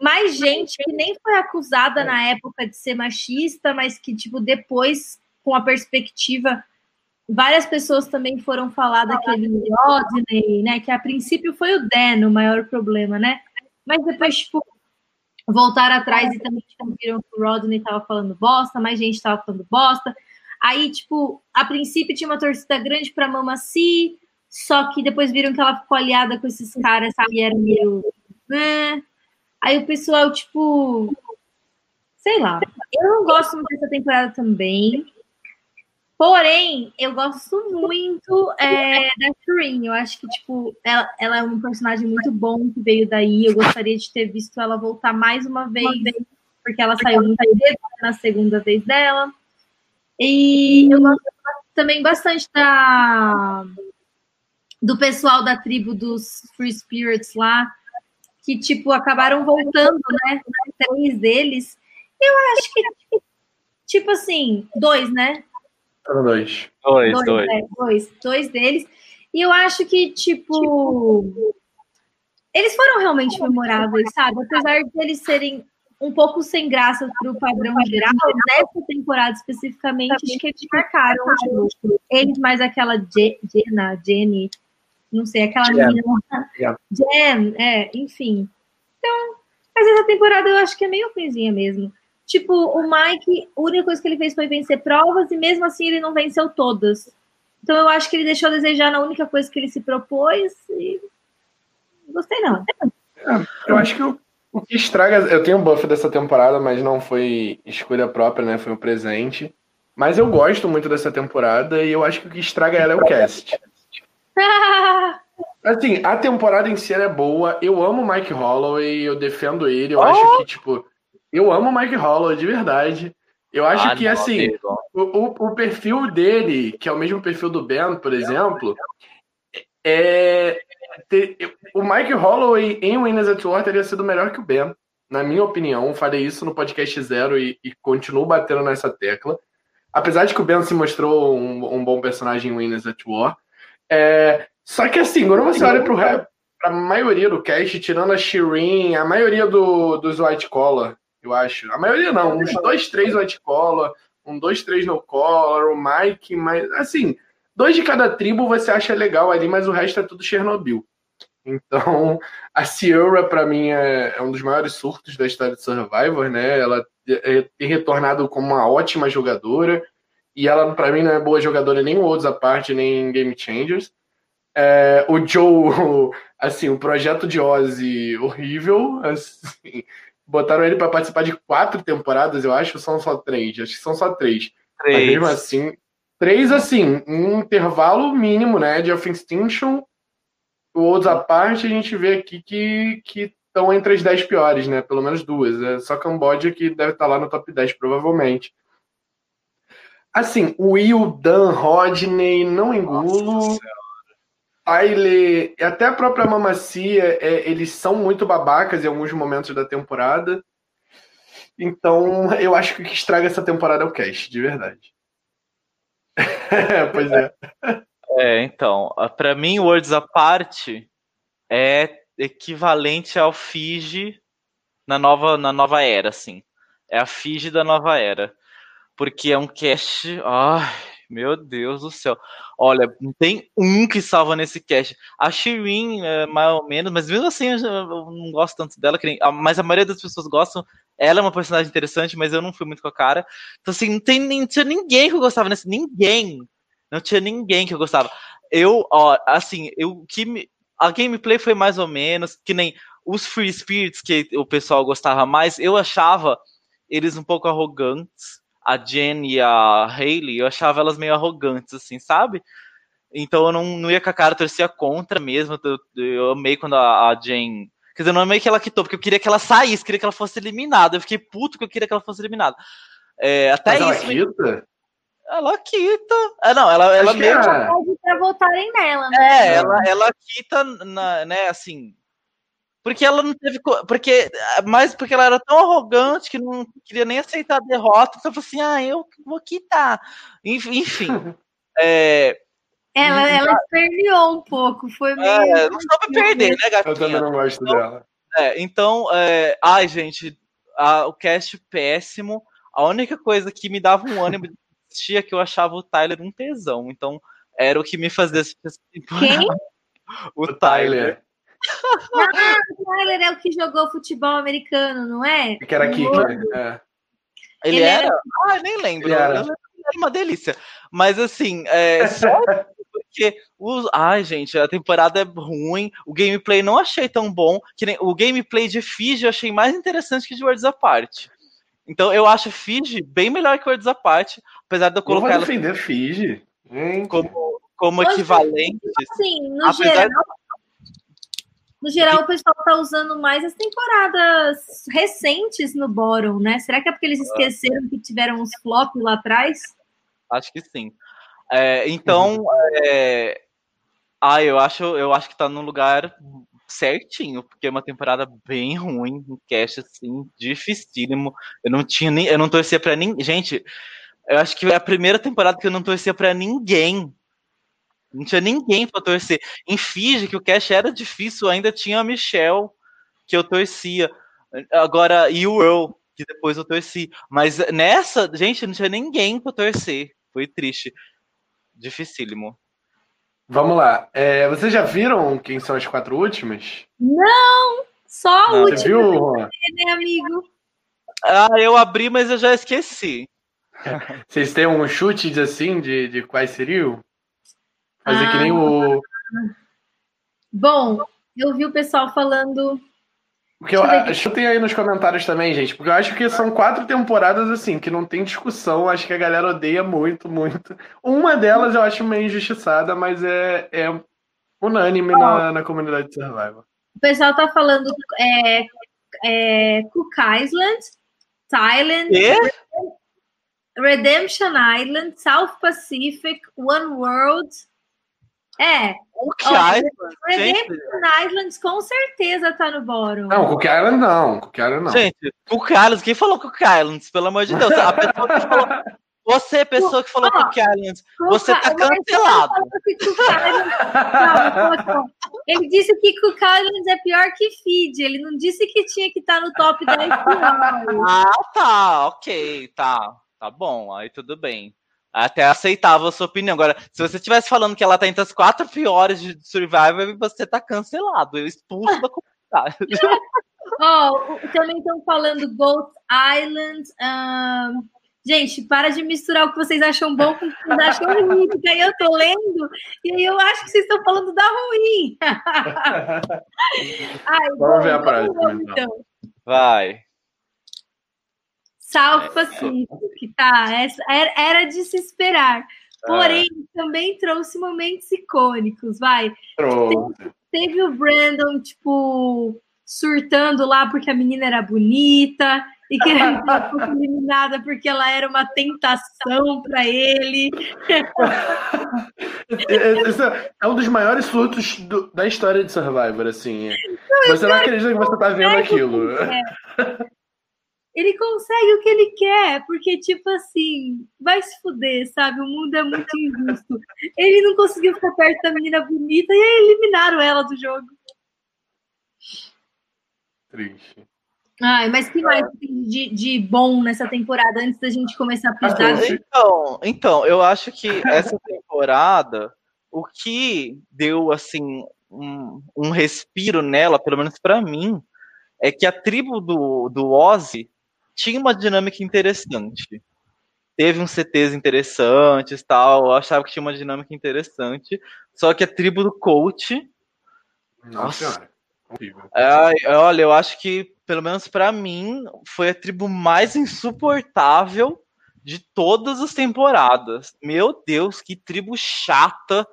mais gente que nem foi acusada na época de ser machista, mas que, tipo, depois, com a perspectiva várias pessoas também foram falar daquele Rodney, né? Que a princípio foi o Dan o maior problema, né? Mas depois, tipo, voltaram atrás e também viram que o Rodney tava falando bosta, mais gente tava falando bosta. Aí, tipo, a princípio tinha uma torcida grande pra Mamaci, só que depois viram que ela ficou aliada com esses caras que eram meio. Né? Aí o pessoal, tipo. Sei lá. Eu não gosto muito dessa temporada também. Porém, eu gosto muito é, da Shireen. Eu acho que, tipo, ela, ela, é um personagem muito bom que veio daí. Eu gostaria de ter visto ela voltar mais uma vez, porque ela saiu muito na segunda vez dela. E eu gosto também bastante da, do pessoal da tribo dos Free Spirits lá, que, tipo, acabaram voltando, né? Três deles. Eu acho que, tipo assim, dois, né? Foram dois. Dois, dois. Dois, é, dois, dois deles. E eu acho que, tipo, eles foram realmente memoráveis, sabe? Apesar de eles serem um pouco sem graça para o padrão geral, nessa temporada especificamente, acho que eles marcaram tipo, eles mais aquela Jenna, Jenny, não sei, aquela Jen. menina. Yeah. Jen, é, enfim. Então, mas essa temporada eu acho que é meio ruimzinha mesmo. Tipo, o Mike, a única coisa que ele fez foi vencer provas e mesmo assim ele não venceu todas. Então eu acho que ele deixou a desejar na única coisa que ele se propôs e gostei não. É, eu acho que o, o que estraga, eu tenho um buff dessa temporada, mas não foi escolha própria, né? Foi um presente. Mas eu gosto muito dessa temporada e eu acho que o que estraga ela é o cast. assim, a temporada em si é boa. Eu amo o Mike Holloway, eu defendo ele. Eu oh! acho que, tipo, eu amo o Mike Holloway, de verdade. Eu acho ah, que, não, assim, o, o, o, perfil dele, que é o mesmo perfil do Ben, por exemplo, é. Ter, o Mike Holloway em Winners at War teria sido melhor que o Ben, na minha opinião. Falei isso no podcast Zero e, e continuo batendo nessa tecla. Apesar de que o Ben se mostrou um, um bom personagem em Winners at War. É, só que, assim, quando você olha pro rap, a maioria do cast, tirando a Shireen, a maioria do, dos White Collar, eu acho. A maioria não, uns dois, três white collar, um dois, três no collar, o Mike, mas assim, dois de cada tribo você acha legal ali, mas o resto é tudo Chernobyl. Então, a Sierra, para mim, é, é, um dos maiores surtos da história de Survivor, né? Ela é, tem retornado como uma ótima jogadora, e ela, para mim, não é boa jogadora nem Worlds à parte, nem Game Changers. É, o Joe, assim, o projeto de Ozzy horrível, assim, botaram ele para participar de quatro temporadas, eu acho, ou são só três? Acho que são só três. três. Mas mesmo assim, três assim, um intervalo mínimo, né, de Extinction, outros à parte, a gente vê aqui que que estão entre as dez piores, né, pelo menos duas. É só Camboja que deve estar tá lá no top 10, provavelmente. Assim, o Will, Dan, Rodney, não engulo. Nossa Tyler até a própria Mamacia, é, eles são muito babacas em alguns momentos da temporada. Então, eu acho que o que estraga essa temporada é o cast, de verdade. pois é. É, então, para mim, Words Apart é equivalente ao Fiji na nova, na nova era, assim. É a Fiji da nova era. Porque é um cast. Ai, meu Deus do céu. Olha, tem um que salva nesse cast. A Shirin, é, mais ou menos, mas mesmo assim eu não gosto tanto dela, mas a maioria das pessoas gostam. Ela é uma personagem interessante, mas eu não fui muito com a cara. Então, assim, não, tem, não tinha ninguém que eu gostava nesse. Ninguém. Não tinha ninguém que eu gostava. Eu, ó, assim, eu que me, a gameplay foi mais ou menos que nem os Free Spirits que o pessoal gostava mais. Eu achava eles um pouco arrogantes a Jen e a Hayley, eu achava elas meio arrogantes, assim, sabe? Então eu não, não ia com a cara, eu torcia contra mesmo. Eu, eu amei quando a, a Jen. Quer dizer, eu não amei que ela quitou, porque eu queria que ela saísse, queria que ela fosse eliminada. Eu fiquei puto que eu queria que ela fosse eliminada. É, até Mas isso. Ela quita? Ela quita. É, não, ela, ela meio. É... Pra votarem nela, né? É, ela, ela quita, na, né, assim, porque ela não teve. Porque, mais porque ela era tão arrogante que não queria nem aceitar a derrota. Então, assim, ah, eu vou quitar. Enfim. é, ela, ela um pouco. Foi meio. É, não pra perder, né, gatinha? Eu também não gosto então, dela. É, então, é, ai, gente, a, o cast péssimo. A única coisa que me dava um ânimo de assistir é que eu achava o Tyler um tesão. Então, era o que me fazia assistir Quem? O Tyler. Ah, o Tyler é o que jogou futebol americano, não é? Que era kicker. É. Ele, Ele era? era? Ah, nem lembro. Ele era. era uma delícia. Mas assim, é, só porque os. Ai, gente, a temporada é ruim. O gameplay não achei tão bom. Que nem... O gameplay de Fiji eu achei mais interessante que de Worlds Apart. Então eu acho Fiji bem melhor que Worlds Apart, apesar de eu colocar. Não vou defender ela... Fiji. Como, como equivalente. Assim, no apesar geral, no geral, o pessoal tá usando mais as temporadas recentes no Boron, né? Será que é porque eles esqueceram que tiveram uns flop lá atrás? Acho que sim. É, então, é... ah, eu acho, eu acho que tá no lugar certinho, porque é uma temporada bem ruim, um cast assim, dificílimo. Eu não tinha nem, eu não torcia para ninguém. Gente, eu acho que é a primeira temporada que eu não torcia para ninguém. Não tinha ninguém para torcer. Em Fiji, que o cash era difícil, ainda tinha a Michelle, que eu torcia. Agora, e o Earl, que depois eu torci. Mas nessa, gente, não tinha ninguém para torcer. Foi triste. Dificílimo. Vamos lá. É, vocês já viram quem são as quatro últimas? Não! Só a não, última. Você viu? Né, amigo? Ah, eu abri, mas eu já esqueci. Vocês têm um chute assim de, de quais seriam? Fazer ah, que nem o. Bom, eu vi o pessoal falando. Porque eu, eu aí nos comentários também, gente, porque eu acho que são quatro temporadas assim, que não tem discussão, acho que a galera odeia muito, muito. Uma delas eu acho meio injustiçada, mas é, é unânime oh. na, na comunidade de Survival. O pessoal tá falando é, é, Cook Island, Thailand, Redemption Island, South Pacific, One World, é. Cook Island. Redemption Islands com certeza tá no bórum. Não, Cook Island não. Cook Island não. Gente, Cook Islands, quem falou Cook Islands? Pelo amor de Deus. A pessoa que falou. Você, pessoa que falou oh, Cook Islands, você tá cancelado. Ele disse que Cook Islands é pior que Fiji. Ele não disse que tinha que estar tá no top 10 Ah, tá. Ok, tá. Tá bom. Aí tudo bem até aceitava a sua opinião. Agora, se você estivesse falando que ela tá entre as quatro piores de Survivor, você tá cancelado, eu expulso da comunidade. oh, também estão falando Goat Island. Um... Gente, para de misturar o que vocês acham bom com o que vocês acham ruim, porque aí eu tô lendo e aí eu acho que vocês estão falando da ruim. Ai, Vamos bom, ver a próxima. Então. então. Vai. South Pacific, tá? Era de se esperar. Porém, é. também trouxe momentos icônicos, vai. Teve, teve, o Brandon, tipo, surtando lá porque a menina era bonita e que foi eliminada porque ela era uma tentação para ele. Esse é um dos maiores surtos do, da história de Survivor, assim. Não, você não acredita que você tá vendo aquilo. É ele consegue o que ele quer, porque, tipo assim, vai se fuder, sabe? O mundo é muito injusto. Ele não conseguiu ficar perto da menina bonita e aí eliminaram ela do jogo. Triste. Ai, mas que mais tem de, de bom nessa temporada antes da gente começar a pisar? Então, então, eu acho que essa temporada, o que deu assim um, um respiro nela, pelo menos para mim, é que a tribo do, do Ozzy tinha uma dinâmica interessante. Teve uns CTs interessantes tal. Eu achava que tinha uma dinâmica interessante. Só que a tribo do coach. Nossa, nossa. É, olha, eu acho que, pelo menos para mim, foi a tribo mais insuportável de todas as temporadas. Meu Deus, que tribo chata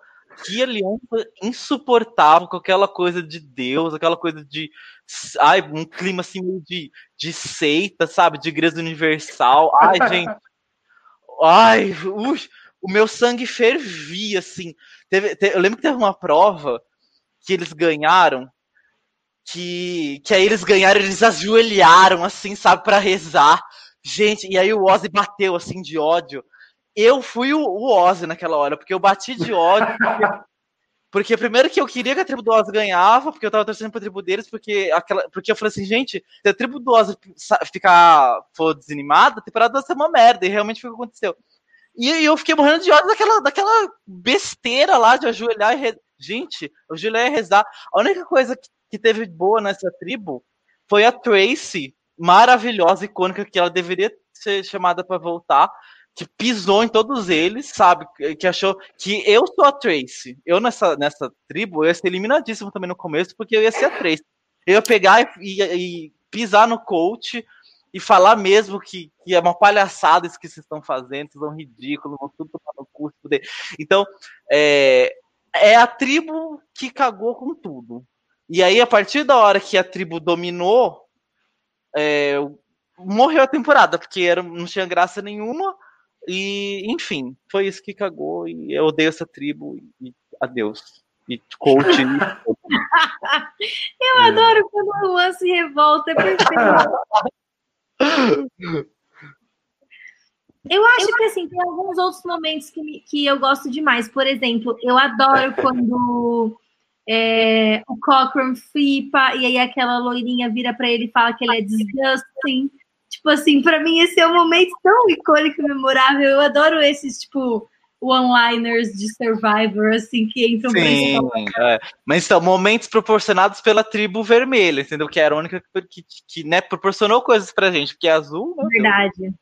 que aliança insuportável com aquela coisa de Deus, aquela coisa de ai, um clima assim de, de seita, sabe? De igreja universal. Ai, gente. Ai, ux, o meu sangue fervia, assim. Teve, teve, eu lembro que teve uma prova que eles ganharam, que, que aí eles ganharam, eles ajoelharam, assim, sabe, para rezar. Gente, e aí o Ozzy bateu, assim, de ódio eu fui o, o Ozzy naquela hora, porque eu bati de ódio. Porque, porque, primeiro que eu queria que a tribo do Ozzy ganhava, porque eu tava torcendo pra tribo deles, porque, aquela, porque eu falei assim, gente, se a tribo do Ozzy ficar for desanimada, a temporada vai ser uma merda, e realmente foi o que aconteceu. E, e eu fiquei morrendo de ódio daquela, daquela besteira lá de ajoelhar e re... Gente, ajoelhar e rezar. A única coisa que, que teve boa nessa tribo foi a Tracy, maravilhosa, icônica, que ela deveria ser chamada para voltar, que pisou em todos eles, sabe? Que achou que eu sou a Trace. Eu nessa, nessa tribo, eu ia ser eliminadíssimo também no começo, porque eu ia ser a Trace. Eu ia pegar e, e, e pisar no coach e falar mesmo que, que, é uma palhaçada isso que vocês estão fazendo, vocês são ridículos, vão tudo tomar no curso. Então, é, é a tribo que cagou com tudo. E aí, a partir da hora que a tribo dominou, é, morreu a temporada, porque era, não tinha graça nenhuma. E, enfim, foi isso que cagou. E eu odeio essa tribo. E adeus. E coach. eu é. adoro quando o Luan se revolta. É perfeito. Eu acho que assim, tem alguns outros momentos que, me, que eu gosto demais. Por exemplo, eu adoro quando é, o Cochran flipa e aí aquela loirinha vira para ele e fala que ele é disgusting. Tipo assim, para mim esse é um momento tão icônico e memorável. Eu adoro esses, tipo, one-liners de Survivor, assim, que entram Sim, é. Mas são momentos proporcionados pela tribo vermelha, entendeu? Que era a única que, que, que né, proporcionou coisas pra gente, porque é azul. Né, Verdade.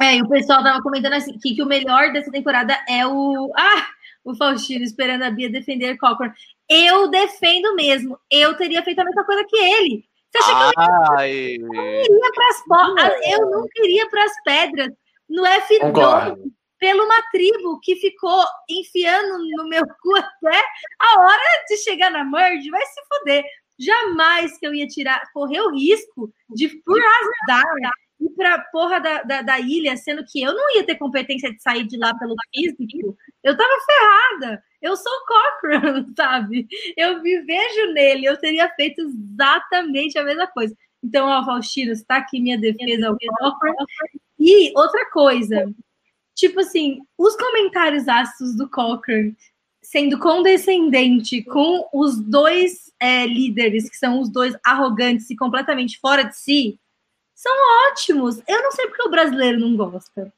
É, e o pessoal tava comentando assim que, que o melhor dessa temporada é o. Ah! O Faustino esperando a Bia defender Cochran. Eu defendo mesmo. Eu teria feito a mesma coisa que ele. Você acha que eu, eu iria para as Eu não queria para as pedras no F2 pela uma tribo que ficou enfiando no meu cu até a hora de chegar na merge, vai se foder. Jamais que eu ia tirar, correr o risco de, por azar, ir pra porra da, da, da, ilha, sendo que eu não ia ter competência de sair de lá pelo físico, eu tava ferrada. Eu sou o Cochran, sabe? Eu me vejo nele, eu teria feito exatamente a mesma coisa. Então, ó, Faustino, está aqui minha defesa ao Cochran. E outra coisa, tipo assim, os comentários ácidos do Cochran sendo condescendente com os dois é, líderes, que são os dois arrogantes e completamente fora de si, são ótimos. Eu não sei porque o brasileiro não gosta.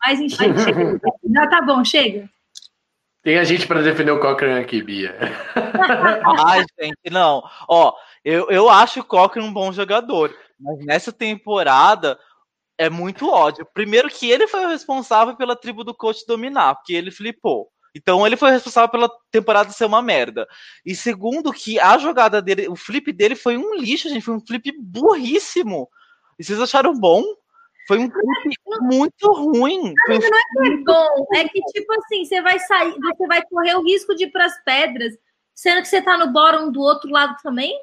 Mas enfim, já tá bom, chega. Tem a gente para defender o Cochrane aqui, Bia. Ai, gente, não. Ó, eu, eu acho o Cochrane um bom jogador, mas nessa temporada é muito ódio. Primeiro que ele foi o responsável pela tribo do coach dominar, porque ele flipou. Então ele foi responsável pela temporada ser uma merda. E segundo que a jogada dele, o flip dele foi um lixo, gente, foi um flip burríssimo. E vocês acharam bom? Foi um clipe muito ruim. Mas não é que é bom, é que tipo assim, você vai sair, você vai correr o risco de ir para as pedras, sendo que você tá no bottom do outro lado também?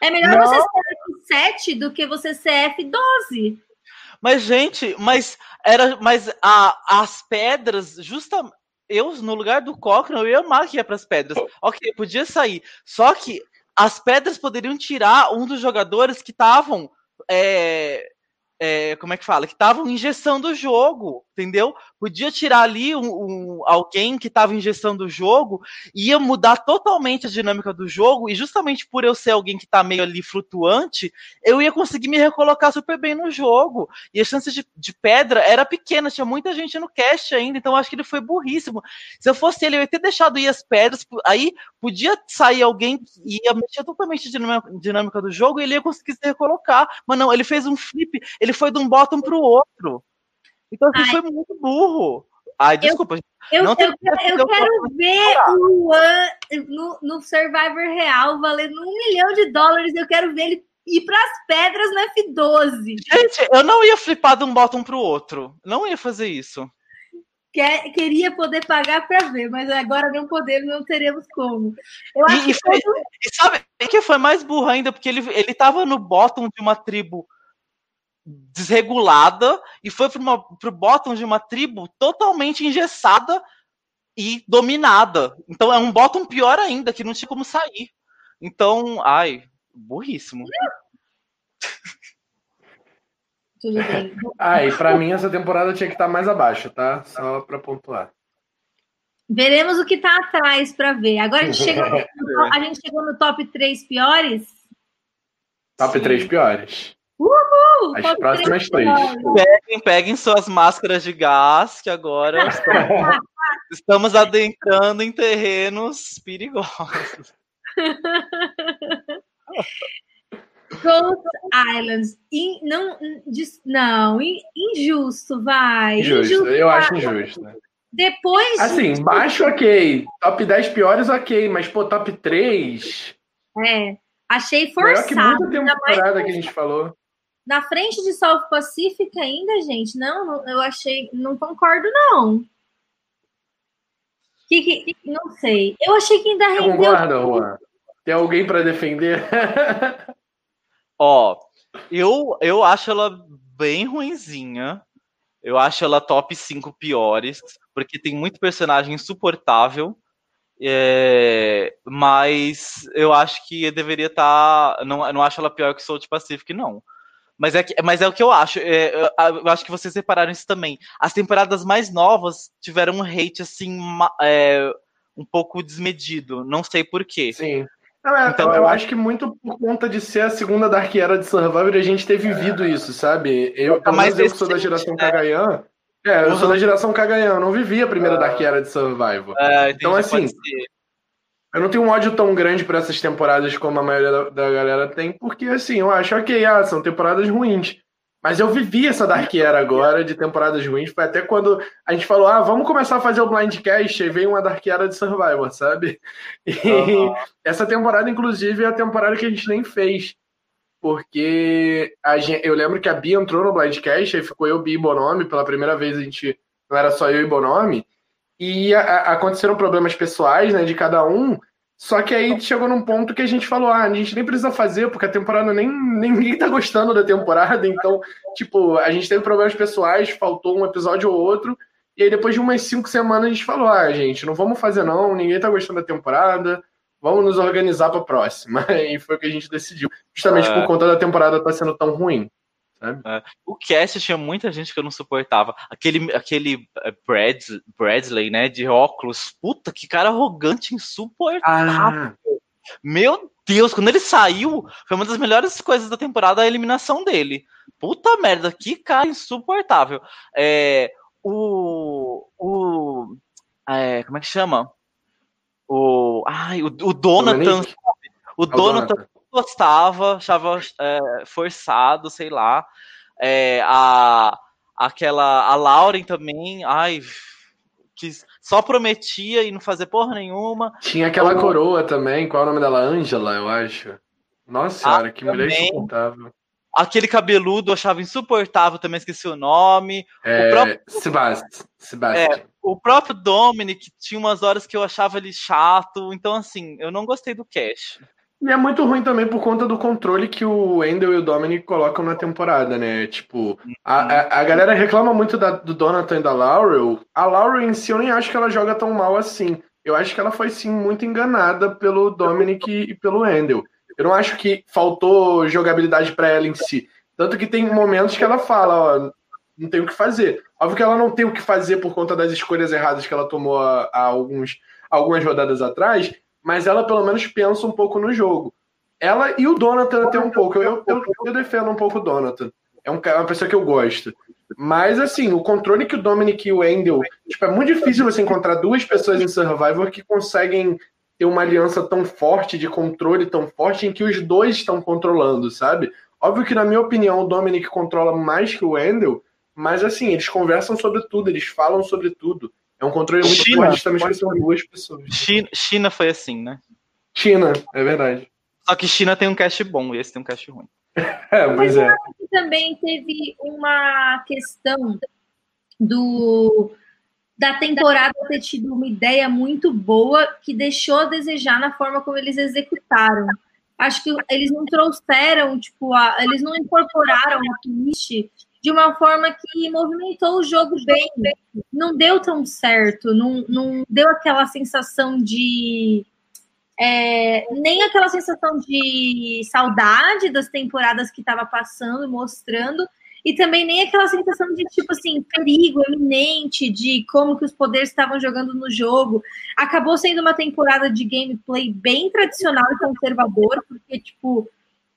É melhor não. você ser F7 do que você ser F12. Mas, gente, mas era. Mas a, as pedras, justamente. Eu, no lugar do Cochrane, eu ia amar que ia para as pedras. Ok, podia sair. Só que as pedras poderiam tirar um dos jogadores que estavam é, é, como é que fala? Que estavam ingestando o jogo, entendeu? Podia tirar ali um, um alguém que estava ingestando o jogo, ia mudar totalmente a dinâmica do jogo, e justamente por eu ser alguém que está meio ali flutuante, eu ia conseguir me recolocar super bem no jogo. E a chance de, de pedra era pequena, tinha muita gente no cast ainda, então acho que ele foi burríssimo. Se eu fosse ele, eu ia ter deixado ir as pedras, aí podia sair alguém que ia mexer totalmente a dinâmica do jogo e ele ia conseguir se recolocar. Mas não, ele fez um flip, ele foi de um bottom pro outro. Então, assim, foi muito burro. Ai, desculpa. Eu, eu, eu, eu quero ver o One no, no Survivor Real valendo um milhão de dólares. Eu quero ver ele ir para as pedras no F12. Gente, eu não ia flipar de um bottom pro outro. Não ia fazer isso. Quer, queria poder pagar para ver, mas agora não podemos, não teremos como. Eu acho e, que foi, todo... e sabe que foi mais burro ainda, porque ele, ele tava no bottom de uma tribo desregulada e foi para o bottom de uma tribo totalmente engessada e dominada. Então é um bottom pior ainda, que não tinha como sair. Então, ai, burríssimo. Tudo bem. ah, e pra mim essa temporada tinha que estar tá mais abaixo, tá? Só para pontuar. Veremos o que tá atrás para ver. Agora a gente, chegou no, a gente chegou no top 3 piores. Top Sim. 3 piores. Uhul! As próximas três. Peguem, peguem suas máscaras de gás, que agora estamos, estamos adentrando em terrenos perigosos. Ghost Islands. In, não, não, injusto, vai. Injusto, injusto eu vai. acho injusto. Depois. Assim, baixo, ok. Top 10 piores, ok. Mas, pô, top 3. É. Achei forçado. Melhor que muita temporada que a gente falou. Na frente de South Pacific ainda, gente? Não, eu achei. Não concordo, não. Que, que, não sei. Eu achei que ainda rendeu. Concorda, Juan? Tem alguém para defender? Ó, eu, eu acho ela bem ruinzinha. Eu acho ela top 5 piores, porque tem muito personagem insuportável. É, mas eu acho que deveria estar. Tá, não, não acho ela pior que Soul Pacific, não. Mas é, que, mas é o que eu acho. É, eu acho que vocês separaram isso também. As temporadas mais novas tiveram um hate, assim, é, um pouco desmedido. Não sei porquê. Sim. Não, é, então, eu, eu acho que muito por conta de ser a segunda Dark Era de Survivor a gente ter vivido é. isso, sabe? Eu, pelo menos eu sou da geração né? Kagayan. É, eu uhum. sou da geração Kagayan, eu não vivi a primeira uh, Dark Era de Survivor. É, então, assim, eu não tenho um ódio tão grande por essas temporadas como a maioria da, da, galera tem, porque assim, eu acho, ok, ah, são temporadas ruins. Mas eu vivi essa Dark Era agora de temporadas ruins. Foi até quando a gente falou, ah, vamos começar a fazer o Blindcast e veio uma Dark Era de Survivor, sabe? E uhum. essa temporada, inclusive, é a temporada que a gente nem fez. Porque a gente, eu lembro que a Bia entrou no Blindcast, aí ficou eu, Bia e Bonomi, pela primeira vez a gente não era só eu e Bonomi. E a, aconteceram problemas pessoais, né, de cada um. Só que aí chegou num ponto que a gente falou, ah, a gente nem precisa fazer, porque a temporada nem, ninguém tá gostando da temporada, então, tipo, a gente teve problemas pessoais, faltou um episódio ou outro, e aí depois de umas cinco semanas a gente falou, ah, gente, não vamos fazer não, ninguém tá gostando da temporada, vamos nos organizar pra próxima. E foi o que a gente decidiu, justamente é... por conta da temporada tá sendo tão ruim. É. O cast tinha muita gente que eu não suportava. Aquele, aquele eh, Brad, Bradley, né, de óculos. Puta, que cara arrogante, insuportável. Ah. Meu Deus, quando ele saiu, foi uma das melhores coisas da temporada a eliminação dele. Puta merda, que cara insuportável. É, o. o é, como é que chama? O. Ai, o, o Donatan. O Donatan gostava, achava é, forçado, sei lá. É, a, aquela, a Lauren também, ai, que só prometia e não fazia porra nenhuma. Tinha aquela coroa também, qual é o nome dela? Ângela, eu acho. Nossa ah, senhora, que também. mulher insuportável. Aquele cabeludo eu achava insuportável, também esqueci o nome. É, o próprio... Sebastian. Sebastian. É, o próprio Dominic tinha umas horas que eu achava ele chato, então assim, eu não gostei do Cash. E é muito ruim também por conta do controle que o Endel e o Dominic colocam na temporada, né? Tipo, a, a, a galera reclama muito da, do Donatan e da Laurel. A Laurel em si eu nem acho que ela joga tão mal assim. Eu acho que ela foi sim muito enganada pelo Dominic e pelo Endel. Eu não acho que faltou jogabilidade para ela em si. Tanto que tem momentos que ela fala, ó, não tem o que fazer. Óbvio que ela não tem o que fazer por conta das escolhas erradas que ela tomou há, há alguns, algumas rodadas atrás, mas ela pelo menos pensa um pouco no jogo. Ela e o Donatan até um pouco. Eu, eu, eu defendo um pouco o Donatan. É, um, é uma pessoa que eu gosto. Mas, assim, o controle que o Dominic e o Wendell. Tipo, é muito difícil você encontrar duas pessoas em Survivor que conseguem ter uma aliança tão forte, de controle tão forte, em que os dois estão controlando, sabe? Óbvio que, na minha opinião, o Dominic controla mais que o Wendell, mas, assim, eles conversam sobre tudo, eles falam sobre tudo. É um controle muito China, forte, também que são duas pessoas. China, China foi assim, né? China, é verdade. Só que China tem um cache bom e esse tem um cache ruim. É, mas é. também teve uma questão do da temporada ter tido uma ideia muito boa que deixou a desejar na forma como eles executaram. Acho que eles não trouxeram, tipo, a, eles não incorporaram a twist de uma forma que movimentou o jogo bem. Não deu tão certo, não, não deu aquela sensação de é, nem aquela sensação de saudade das temporadas que estava passando, mostrando, e também nem aquela sensação de tipo assim, perigo eminente de como que os poderes estavam jogando no jogo. Acabou sendo uma temporada de gameplay bem tradicional e conservador, porque tipo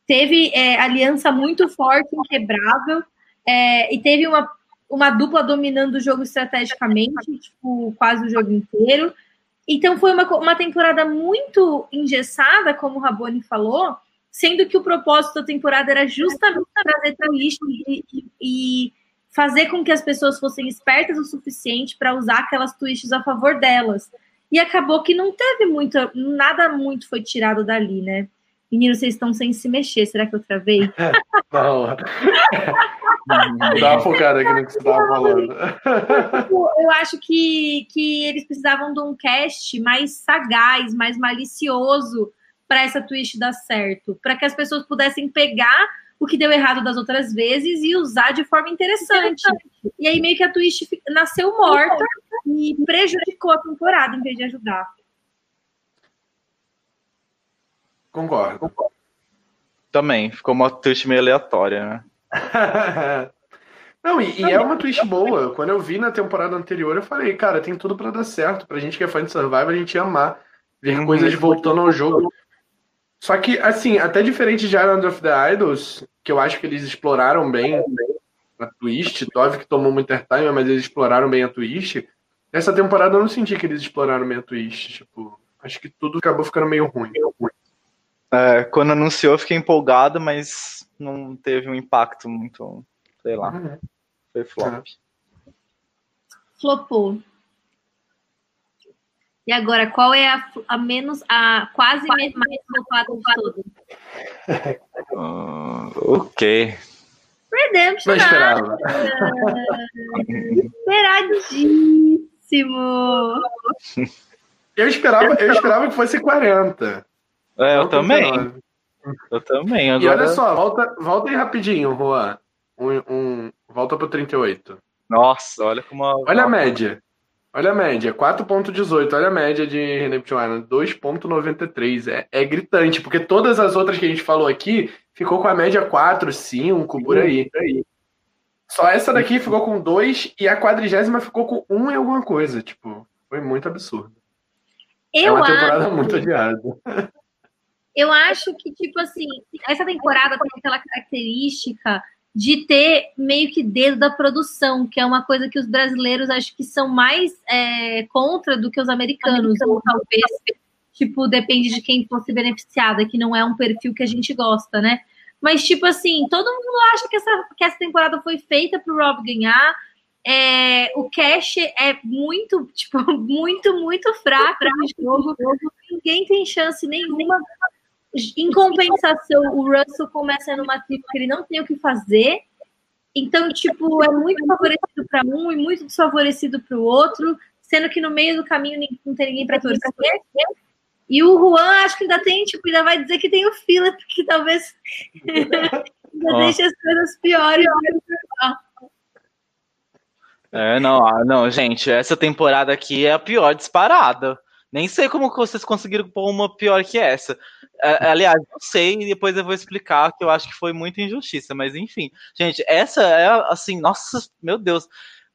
teve é, aliança muito forte, inquebrável, é, e teve uma, uma dupla dominando o jogo estrategicamente, tipo, quase o jogo inteiro. Então foi uma, uma temporada muito engessada, como o Raboni falou, sendo que o propósito da temporada era justamente trazer twist e, e, e fazer com que as pessoas fossem espertas o suficiente para usar aquelas twists a favor delas. E acabou que não teve muito, nada muito foi tirado dali, né? Meninos, vocês estão sem se mexer, será que eu travei? Não. Dá uma focada aqui no que você estava falando. Tipo, eu acho que, que eles precisavam de um cast mais sagaz, mais malicioso para essa twist dar certo. Para que as pessoas pudessem pegar o que deu errado das outras vezes e usar de forma interessante. E aí meio que a twist nasceu morta e prejudicou a temporada em vez de ajudar. Concordo. Também, ficou uma twist meio aleatória, né? Não, e, e, é uma twist boa. Quando eu vi na temporada anterior, eu falei, cara, tem tudo para dar certo. Pra gente que é fã de Survival, a gente ia amar ver uhum. coisas voltando ao jogo. Só que, assim, até diferente de Island of the Idols, que eu acho que eles exploraram bem a twist, Tove que tomou muito airtime, mas eles exploraram bem a twist. Nessa temporada eu não senti que eles exploraram bem a twist. Tipo, acho que tudo acabou ficando meio ruim. Meio ruim. É, quando anunciou, fiquei empolgado, mas não teve um impacto muito, sei lá. Uhum. Foi flop. Flopou. E agora, qual é a, a menos, a quase mais flopada de todas? Uh, ok. Redemption. Não esperava. Esperadíssimo. Eu esperava, eu esperava que fosse 40. É, eu também. Eu também. Agora... E olha só, volta, volta aí rapidinho, Juan. Um, um, volta pro 38. Nossa, olha como. A... Olha a média. Olha a média, 4.18. Olha a média de Redemption Island, 2.93. É, é gritante, porque todas as outras que a gente falou aqui ficou com a média 4, 5, por aí. Por aí. Só essa daqui ficou com 2 e a quadrigésima ficou com 1 em alguma coisa. Tipo, foi muito absurdo. Eu é uma temporada acho... muito adiada. Eu acho que, tipo assim, essa temporada tem aquela característica de ter meio que dedo da produção, que é uma coisa que os brasileiros acho que são mais é, contra do que os americanos, ou talvez, tipo, depende de quem fosse beneficiada, que não é um perfil que a gente gosta, né? Mas, tipo assim, todo mundo acha que essa, que essa temporada foi feita para o Rob ganhar. É, o cash é muito, tipo, muito, muito fraco no jogo. Ninguém tem chance nenhuma em compensação, o Russell começa numa tribo que ele não tem o que fazer. Então, tipo, é muito favorecido para um e muito desfavorecido para o outro, sendo que no meio do caminho não tem ninguém para torcer. E o Juan, acho que ainda tem, tipo, ainda vai dizer que tem o Philip, que talvez ainda oh. deixe as coisas piores. É, não, ah, não, gente, essa temporada aqui é a pior disparada. Nem sei como vocês conseguiram pôr uma pior que essa. É, aliás, não sei, e depois eu vou explicar que eu acho que foi muita injustiça, mas enfim. Gente, essa é assim, nossa, meu Deus,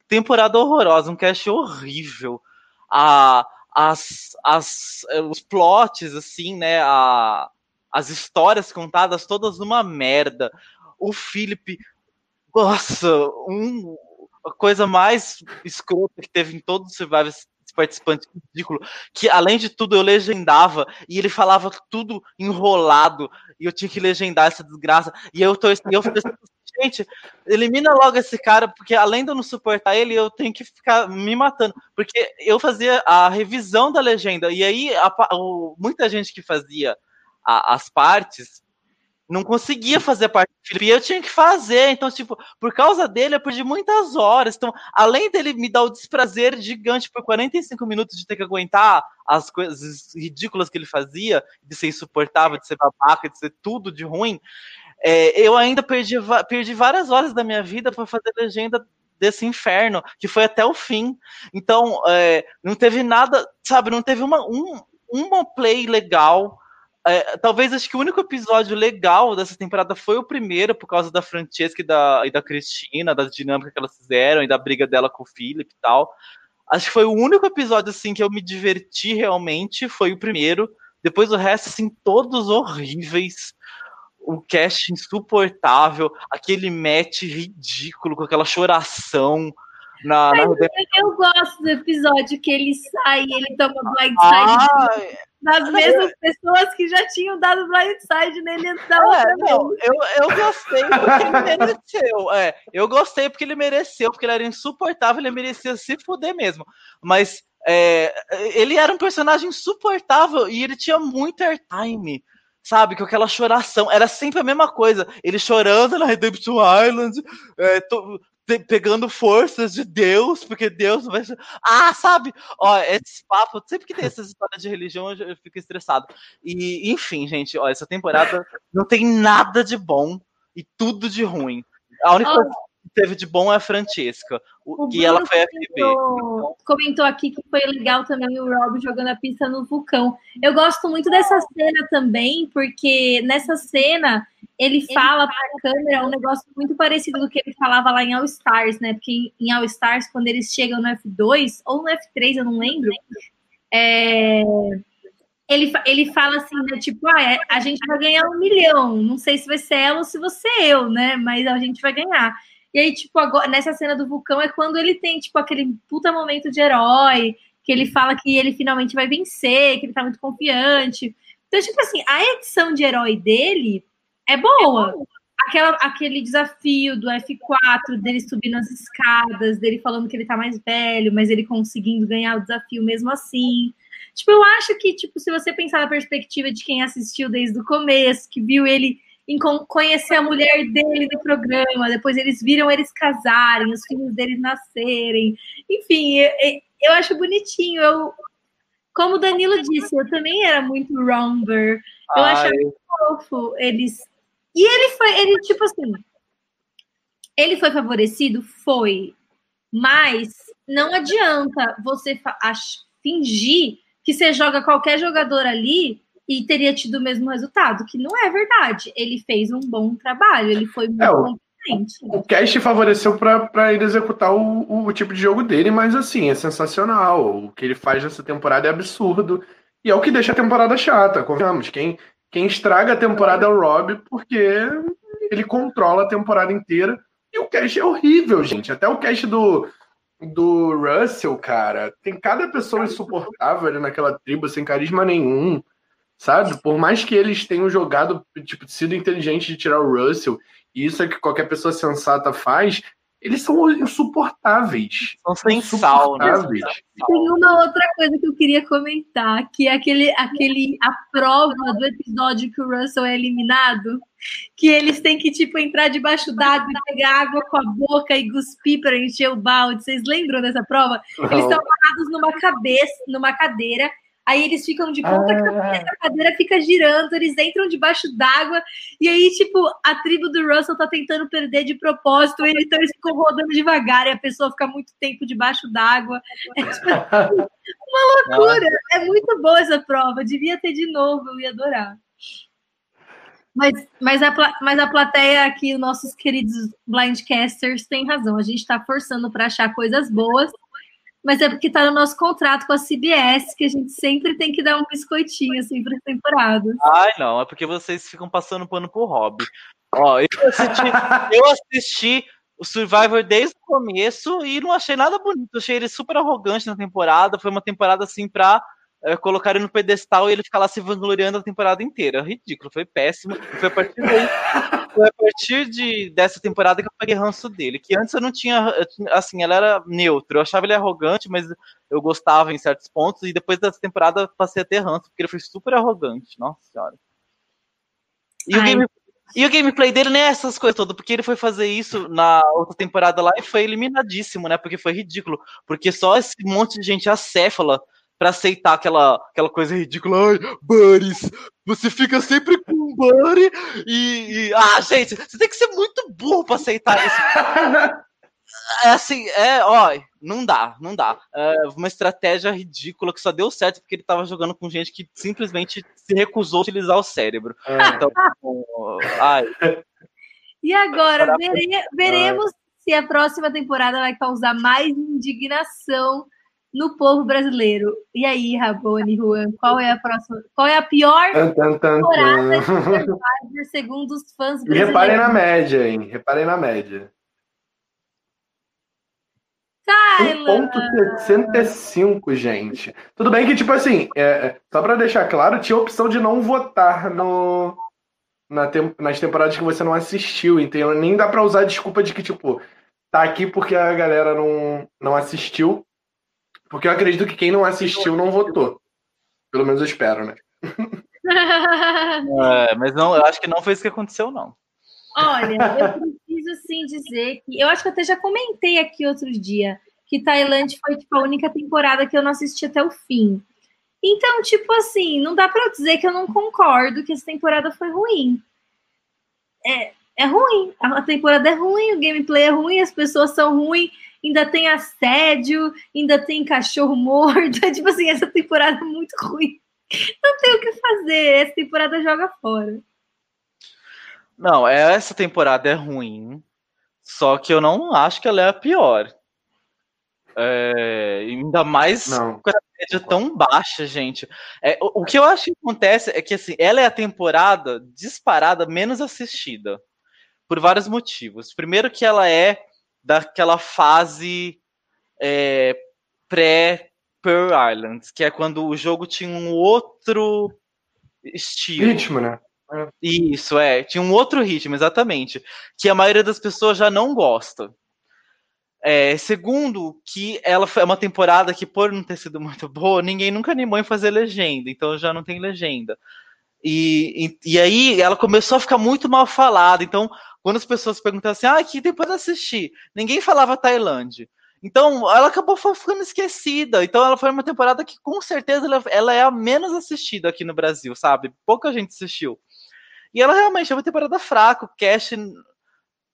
temporada horrorosa, um cast horrível. A, as, as, os plots, assim, né? A, as histórias contadas todas numa merda. O Philip, nossa, um, a coisa mais escrota que teve em todos os Survivors participante ridículo, que além de tudo eu legendava e ele falava tudo enrolado e eu tinha que legendar essa desgraça. E eu tô eu assim, gente, elimina logo esse cara, porque além de eu não suportar ele, eu tenho que ficar me matando. Porque eu fazia a revisão da legenda, e aí a, o, muita gente que fazia a, as partes não conseguia fazer parte do Felipe, e eu tinha que fazer. Então, tipo, por causa dele, eu perdi muitas horas. Então, além dele me dar o desprazer gigante por 45 minutos de ter que aguentar as coisas ridículas que ele fazia, de ser insuportável, de ser babaca, de ser tudo de ruim, é, eu ainda perdi, perdi várias horas da minha vida para fazer legenda desse inferno, que foi até o fim. Então, é, não teve nada, sabe, não teve uma, um, uma play legal é, talvez acho que o único episódio legal dessa temporada foi o primeiro, por causa da Francesca e da, e da Cristina, da dinâmica que elas fizeram e da briga dela com o Philip e tal. Acho que foi o único episódio assim que eu me diverti realmente, foi o primeiro. Depois o resto, assim, todos horríveis. O cast insuportável, aquele match ridículo com aquela choração. Na, na... Eu gosto do episódio que ele sai e ele toma blindside ah, das mesmas pessoas que já tinham dado blindside nele antes da é, não, eu, eu gostei porque ele mereceu. É, eu gostei porque ele mereceu, porque ele era insuportável, ele merecia se fuder mesmo. Mas é, ele era um personagem insuportável e ele tinha muito airtime sabe? Com aquela choração. Era sempre a mesma coisa. Ele chorando na Redemption Island, é, to, pegando forças de Deus, porque Deus vai. Ah, sabe? Ó, esse papo, sempre que tem essas histórias de religião, eu, fico estressado. E, enfim, gente, ó, essa temporada não tem nada de bom e tudo de ruim. A única coisa teve de bom é a Francesca, o, que ela foi comentou, FB. Comentou aqui que foi legal também o Rob jogando a pista no vulcão. Eu gosto muito dessa cena também, porque nessa cena ele fala para a câmera um negócio muito parecido do que ele falava lá em All Stars, né? Porque em All Stars, quando eles chegam no F2 ou no F3, eu não lembro, é, ele, ele fala assim, né? Tipo, ah, é, a gente vai ganhar um milhão. Não sei se vai ser ela ou se você eu, né? Mas a gente vai ganhar. E aí, tipo, agora, nessa cena do vulcão é quando ele tem, tipo, aquele puta momento de herói, que ele fala que ele finalmente vai vencer, que ele tá muito confiante. Então, tipo assim, a edição de herói dele é boa. Aquela, aquele desafio do F4, dele subindo as escadas, dele falando que ele tá mais velho, mas ele conseguindo ganhar o desafio mesmo assim. Tipo, eu acho que, tipo, se você pensar na perspectiva de quem assistiu desde o começo, que viu ele em conhecer a mulher dele no programa, depois eles viram eles casarem, os filhos deles nascerem. Enfim, eu, acho bonitinho. Eu, como o Danilo disse, eu também era muito romper. Eu Ai. achava fofo eles. E ele foi, ele, tipo assim, ele foi favorecido? Foi. Mas não adianta você fingir que você joga qualquer jogador ali e teria tido o mesmo resultado, que não é verdade. Ele fez um bom trabalho, ele foi muito é, competente. O cast favoreceu para ele executar o, o, o, tipo de jogo dele, mas assim, é sensacional. O que ele faz nessa temporada é absurdo. E é o que deixa a temporada chata, convenhamos. Quem, quem estraga a temporada é o Rob, porque ele controla a temporada inteira. E o cast é horrível, gente. Até o cast do, do Russell, cara, tem cada pessoa insuportável ali naquela tribo, sem carisma nenhum sabe? Por mais que eles tenham jogado, tipo, sido inteligente de tirar o Russell, e isso é que qualquer pessoa sensata faz, eles são insuportáveis. São sem sal, né? Tem uma outra coisa que eu queria comentar, que é aquele, aquele a prova do episódio que o Russell é eliminado, que eles têm que tipo entrar debaixo d'água e pegar água com a boca e cuspir para encher o balde. Vocês lembram dessa prova? Eles estão parados numa cabeça, numa cadeira Aí eles ficam de ponta ah. cabeça, a cadeira fica girando, eles entram debaixo d'água, e aí, tipo, a tribo do Russell tá tentando perder de propósito, e então eles ficam rodando devagar, e a pessoa fica muito tempo debaixo d'água. É, tipo, Uma loucura! É muito boa essa prova. Devia ter de novo, eu ia adorar. Mas, mas, a, mas a plateia aqui, os nossos queridos blindcasters, tem razão. A gente está forçando para achar coisas boas, mas é porque está no nosso contrato com a CBS que a gente sempre tem que dar um biscoitinho assim para temporada. Ai, não, é porque vocês ficam passando pano pro hobby. Ó, eu assisti, eu assisti o Survivor desde o começo e não achei nada bonito. Achei ele super arrogante na temporada. Foi uma temporada assim pra é, colocar ele no pedestal e ele ficar lá se vangloriando a temporada inteira. Ridículo, foi péssimo. Foi a partir daí, foi a partir de, dessa temporada que eu peguei ranço dele. Que antes eu não tinha. Assim, ela era neutro. Eu achava ele arrogante, mas eu gostava em certos pontos. E depois dessa temporada passei a ter ranço, porque ele foi super arrogante. Nossa senhora. E o game e o gameplay dele nem é essas coisas todas, porque ele foi fazer isso na outra temporada lá e foi eliminadíssimo, né? Porque foi ridículo. Porque só esse monte de gente acéfala para aceitar aquela, aquela coisa ridícula. Ai, buddies, você fica sempre com um buddy e, e, Ah, gente, você tem que ser muito burro para aceitar isso. é assim, é, ó, não dá, não dá. É uma estratégia ridícula que só deu certo porque ele tava jogando com gente que simplesmente se recusou a utilizar o cérebro. É. Então, ai. E agora, vere, veremos se a próxima temporada vai causar mais indignação no povo brasileiro. E aí, Rabone, Juan, qual é a próxima? Qual é a pior temporada de Survivor segundo os fãs brasileiros? E reparem na média, hein? Reparem na média. Tyler! 1.65, gente. Tudo bem que, tipo assim, é, é só pra deixar claro, tinha a opção de não votar no, na tem, nas temporadas que você não assistiu, então nem dá pra usar a desculpa de que, tipo, tá aqui porque a galera não, não assistiu. Porque eu acredito que quem não assistiu não votou. Pelo menos eu espero, né? é, mas não, eu acho que não foi isso que aconteceu, não. Olha, eu preciso sim dizer que eu acho que eu até já comentei aqui outro dia que Tailândia foi tipo, a única temporada que eu não assisti até o fim. Então, tipo assim, não dá para dizer que eu não concordo que essa temporada foi ruim. É, é ruim. A temporada é ruim, o gameplay é ruim, as pessoas são ruins, ainda tem assédio, ainda tem cachorro morto. É, tipo assim, essa temporada é muito ruim. Não tem o que fazer. Essa temporada joga fora. Não, é, essa temporada é ruim. Só que eu não acho que ela é a pior. É, ainda mais não. com a média tão baixa, gente. É, o, o, que eu acho que acontece é que assim, ela é a temporada disparada menos assistida. Por vários motivos. Primeiro que ela é daquela fase é, pré-Pearl Islands, que é quando o jogo tinha um outro estilo. Ritmo, né? É. Isso, é. Tinha um outro ritmo, exatamente. Que a maioria das pessoas já não gosta. É, segundo, que ela foi uma temporada que, por não ter sido muito boa, ninguém nunca animou em fazer legenda, então já não tem legenda. E, e, e aí ela começou a ficar muito mal falada. Então, quando as pessoas perguntavam assim, ah, que temporada assistir? Ninguém falava Tailândia. Então, ela acabou ficando esquecida. Então, ela foi uma temporada que, com certeza, ela, ela é a menos assistida aqui no Brasil, sabe? Pouca gente assistiu. E ela realmente é uma temporada fraca, o cast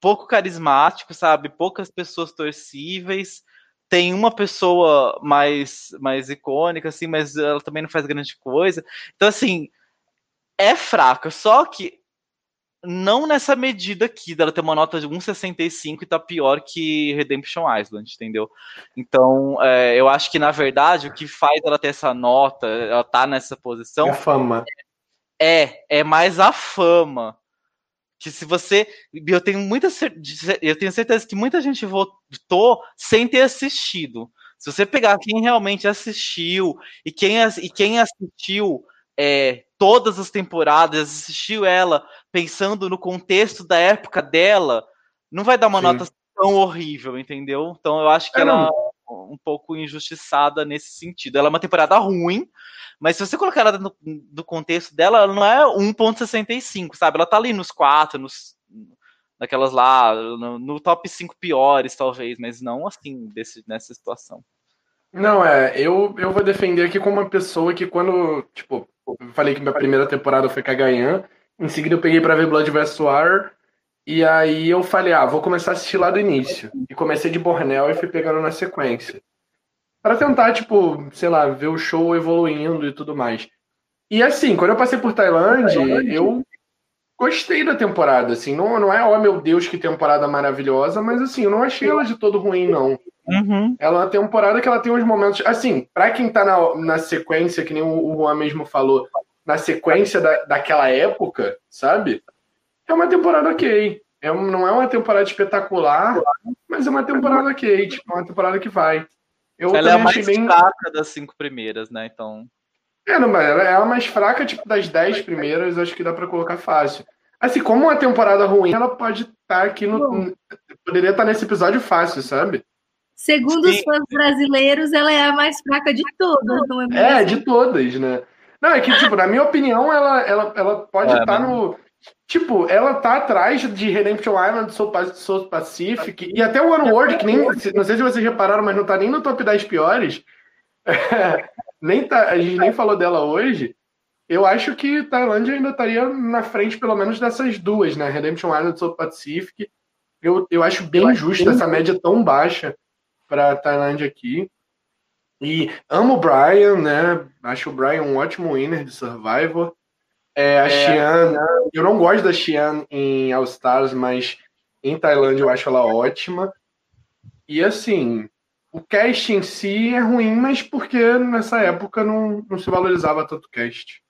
pouco carismático, sabe? Poucas pessoas torcíveis. Tem uma pessoa mais, mais icônica, assim, mas ela também não faz grande coisa. Então, assim, é fraca. Só que não nessa medida aqui, dela ter uma nota de 1,65 e tá pior que Redemption Island, entendeu? Então, é, eu acho que, na verdade, o que faz ela ter essa nota, ela tá nessa posição. É a fama. É, é mais a fama. Que se você. Eu tenho muita eu tenho certeza que muita gente votou sem ter assistido. Se você pegar quem realmente assistiu e quem, e quem assistiu é, todas as temporadas, assistiu ela pensando no contexto da época dela, não vai dar uma Sim. nota tão horrível, entendeu? Então eu acho que é, ela é um pouco injustiçada nesse sentido. Ela é uma temporada ruim, mas se você colocar ela no, no contexto dela, ela não é 1.65, sabe? Ela tá ali nos 4, nos naquelas lá, no, no, top 5 piores, talvez, mas não assim, desse, nessa situação. Não, é, eu, eu vou defender aqui como uma pessoa que quando, tipo, eu falei que minha primeira temporada foi com a Gayan, em seguida eu peguei para ver Blood vs War, e aí eu falei, ah, vou começar a assistir lá do início. E comecei de Bornel e fui pegando na sequência. para tentar, tipo, sei lá, ver o show evoluindo e tudo mais. E assim, quando eu passei por Tailândia, eu gostei da temporada, assim, não, não é, oh meu Deus, que temporada maravilhosa, mas assim, eu não achei ela de todo ruim, não. Uhum. Ela é uma temporada que ela tem uns momentos, assim, pra quem tá na, na sequência, que nem o Juan mesmo falou, na sequência da, daquela época, sabe? É uma temporada ok. É, não é uma temporada espetacular, mas é uma temporada ok, tipo, é uma temporada que vai. Eu ela é a mais bem... fraca das cinco primeiras, né? Então. É, não, mas ela é a mais fraca, tipo, das dez primeiras, acho que dá para colocar fácil. Assim, como uma temporada ruim, ela pode estar tá aqui no. Poderia estar tá nesse episódio fácil, sabe? Segundo Sim. os fãs brasileiros, ela é a mais fraca de todas, não é mesmo? É, de todas, né? Não, é que, tipo, na minha opinião, ela, ela, ela pode é, estar tá no. Tipo, ela tá atrás de Redemption Island, Soul Pacific e até o One World, que nem. Não sei se vocês repararam, mas não tá nem no top 10 piores. nem tá, a gente nem falou dela hoje. Eu acho que Tailândia ainda estaria na frente, pelo menos, dessas duas, né? Redemption Island e Soul Pacific. Eu, eu acho bem eu justa essa média tão baixa para Tailândia aqui. E amo o Brian, né? Acho o Brian um ótimo winner de Survivor. É, a é, Xian, eu não gosto da Xian em All Stars, mas em Tailândia eu acho ela ótima. E assim, o cast em si é ruim, mas porque nessa época não, não se valorizava tanto o cast.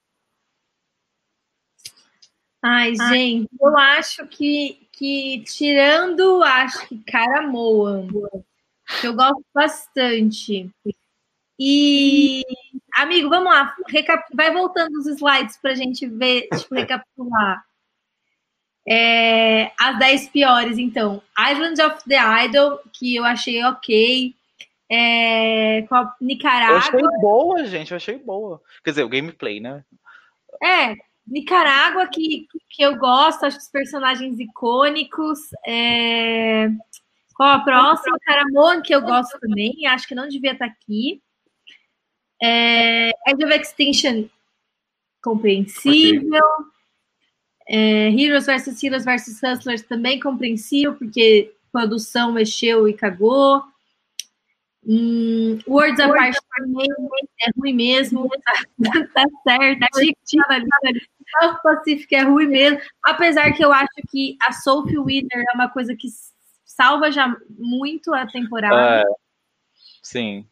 Ai, gente, eu acho que, que tirando, acho que Caramoa, que eu gosto bastante. E, amigo, vamos lá, vai voltando os slides para a gente ver, tipo, recapitular. É, as 10 piores, então. Island of the Idol, que eu achei ok. É, Nicarágua. Eu achei boa, gente, eu achei boa. Quer dizer, o gameplay, né? É, Nicarágua, que, que eu gosto, acho que os personagens icônicos. É... Qual a próxima? Caramon, que eu gosto também, acho que não devia estar aqui. É... Edge of Extinction, compreensível. É... Heroes vs Heroes vs Hustlers, também compreensível, porque produção mexeu e cagou. Hum, Words Apart também é ruim mesmo, tá, tá certo. South Pacific é ruim mesmo, apesar que eu acho que a Sophie Winner é uma coisa que salva já muito a temporada. É, sim.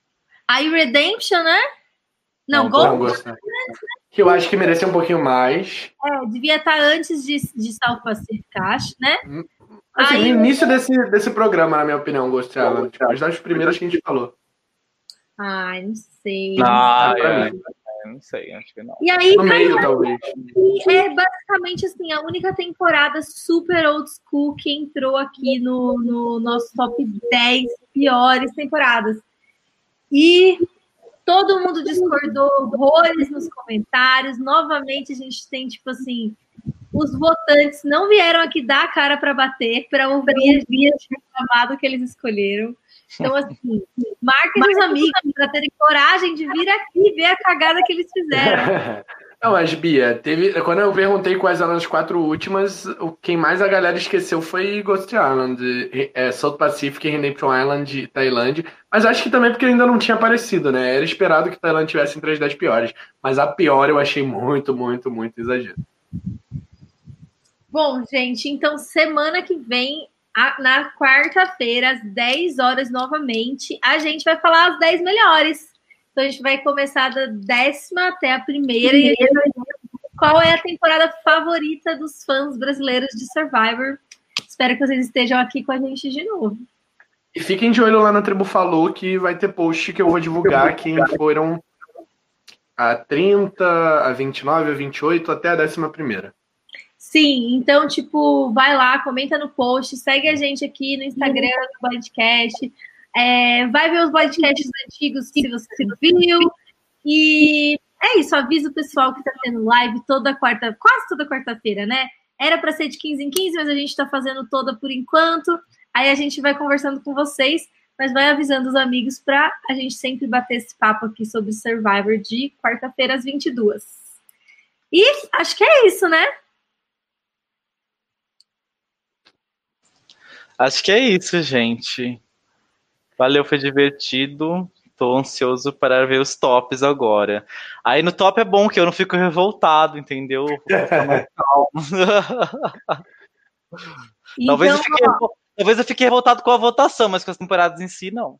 Aí Redemption, né? Não, não Gold. Que eu acho que merecia um pouquinho mais. É, devia estar antes de, de South Pacific, acho, né? Hum, assim, Aí, no início desse, desse programa, na minha opinião, Ghost Island. Mas das primeiras que a gente falou. Ai, não sei. Ah, é não sei, acho que não. E aí, no meio, talvez. é basicamente assim, a única temporada super old school que entrou aqui no, no nosso top 10 piores temporadas. E todo mundo discordou horrores nos comentários. Novamente, a gente tem, tipo assim, os votantes não vieram aqui dar a cara para bater, para ouvir as vias de reclamado que eles escolheram. Então, assim, marquem os amigos para terem coragem de vir aqui ver a cagada que eles fizeram. Não, mas Bia, teve, quando eu perguntei quais eram as quatro últimas, o quem mais a galera esqueceu foi Ghost Island, é, South Pacific, Redemption Island e Tailândia. Mas acho que também porque ainda não tinha aparecido, né? Era esperado que Tailândia tivesse entre as 10 piores. Mas a pior eu achei muito, muito, muito exagero. Bom, gente, então semana que vem na quarta-feira, às 10 horas novamente, a gente vai falar as 10 melhores. Então a gente vai começar da décima até a primeira e qual é a temporada favorita dos fãs brasileiros de Survivor. Espero que vocês estejam aqui com a gente de novo. E fiquem de olho lá na Tribo Falou que vai ter post que eu vou divulgar quem foram a 30, a 29, a 28 até a décima primeira. Sim, então, tipo, vai lá, comenta no post, segue a gente aqui no Instagram do podcast, é, vai ver os podcasts antigos se você viu. E é isso, avisa o pessoal que tá tendo live toda quarta, quase toda quarta-feira, né? Era para ser de 15 em 15, mas a gente tá fazendo toda por enquanto. Aí a gente vai conversando com vocês, mas vai avisando os amigos para a gente sempre bater esse papo aqui sobre Survivor de quarta-feira às 22. E acho que é isso, né? Acho que é isso, gente. Valeu, foi divertido. Tô ansioso para ver os tops agora. Aí no top é bom que eu não fico revoltado, entendeu? Então, talvez, eu fique, talvez eu fique revoltado com a votação, mas com as temporadas em si, não.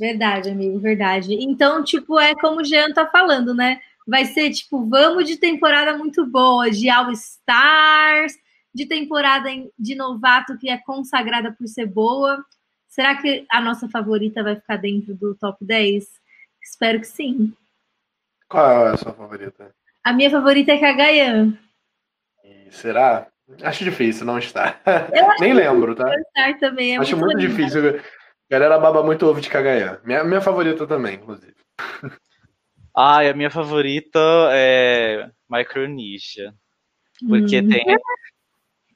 Verdade, amigo, verdade. Então, tipo, é como o Jean tá falando, né? Vai ser, tipo, vamos de temporada muito boa, de All Stars, de temporada de novato que é consagrada por ser boa. Será que a nossa favorita vai ficar dentro do top 10? Espero que sim. Qual é a sua favorita? A minha favorita é Kagayan. E será? Acho difícil não estar. Nem lembro, tá? Estar também. É acho muito, muito difícil. A galera baba muito ovo de Kagayan. Minha, minha favorita também, inclusive. Ah, a minha favorita é Micronesia. Porque hum. tem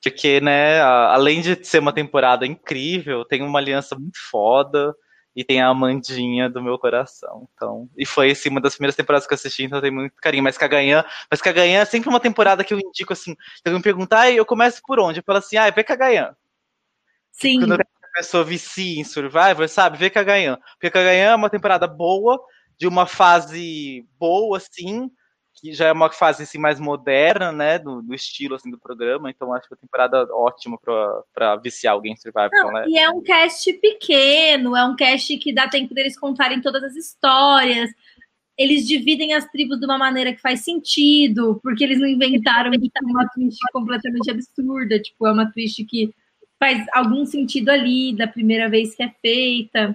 porque, né, além de ser uma temporada incrível, tem uma aliança muito foda e tem a Amandinha do meu coração. Então, e foi assim, uma das primeiras temporadas que eu assisti, então tem muito carinho. Mas Caganhã, mas Caganhã é sempre uma temporada que eu indico assim. Então me perguntar, ah, eu começo por onde? Eu falo assim, ah, vê Caganhã. Sim. Quando a pessoa vicia em Survivor, sabe? Vê Caganhã. Porque Caganhã é uma temporada boa, de uma fase boa, assim, que já é uma fase assim, mais moderna, né, do, do estilo assim, do programa, então acho que a temporada ótima para viciar alguém em Survivor. Não, né? E é um cast pequeno, é um cast que dá tempo deles contarem todas as histórias. Eles dividem as tribos de uma maneira que faz sentido, porque eles não inventaram uma twist completamente absurda, tipo, é uma twist que faz algum sentido ali da primeira vez que é feita.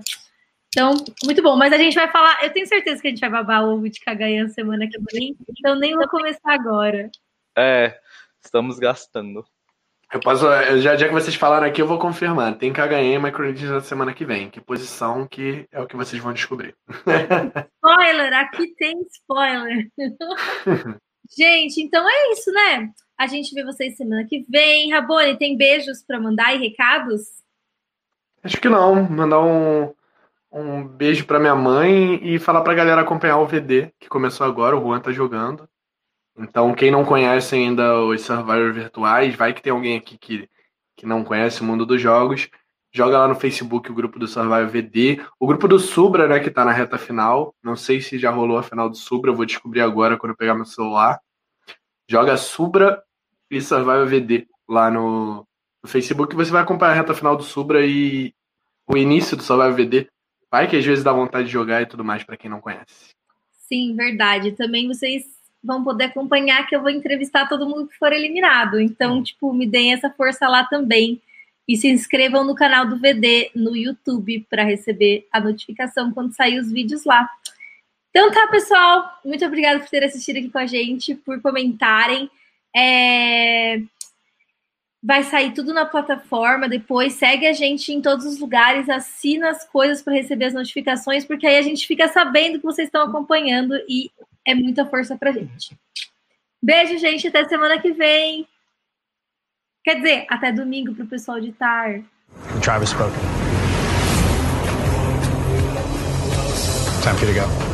Então, muito bom. Mas a gente vai falar. Eu tenho certeza que a gente vai babar o ovo de Cagayan semana que vem. Então, nem vou começar agora. É, estamos gastando. Eu posso. Já, já que vocês falaram aqui, eu vou confirmar. Tem Cagayan e Microneeds na semana que vem. Que posição que é o que vocês vão descobrir. Spoiler! Aqui tem spoiler. gente, então é isso, né? A gente vê vocês semana que vem. Rabone, tem beijos para mandar e recados? Acho que não. Mandar um um beijo para minha mãe e falar pra galera acompanhar o VD, que começou agora, o Juan tá jogando. Então, quem não conhece ainda os Survivor virtuais, vai que tem alguém aqui que, que não conhece o mundo dos jogos, joga lá no Facebook o grupo do Survivor VD, o grupo do Subra, né, que tá na reta final. Não sei se já rolou a final do Subra, vou descobrir agora quando eu pegar meu celular. Joga Subra e Survivor VD lá no, no Facebook, você vai acompanhar a reta final do Subra e o início do Survivor VD Vai que às vezes dá vontade de jogar e tudo mais para quem não conhece. Sim, verdade. Também vocês vão poder acompanhar que eu vou entrevistar todo mundo que for eliminado. Então, tipo, me deem essa força lá também. E se inscrevam no canal do VD no YouTube para receber a notificação quando sair os vídeos lá. Então tá, pessoal. Muito obrigada por ter assistido aqui com a gente, por comentarem. É... Vai sair tudo na plataforma depois. Segue a gente em todos os lugares, assina as coisas para receber as notificações, porque aí a gente fica sabendo que vocês estão acompanhando e é muita força pra gente. Beijo, gente. Até semana que vem. Quer dizer, até domingo para o pessoal de tar. Travis spoken. Time for you to go.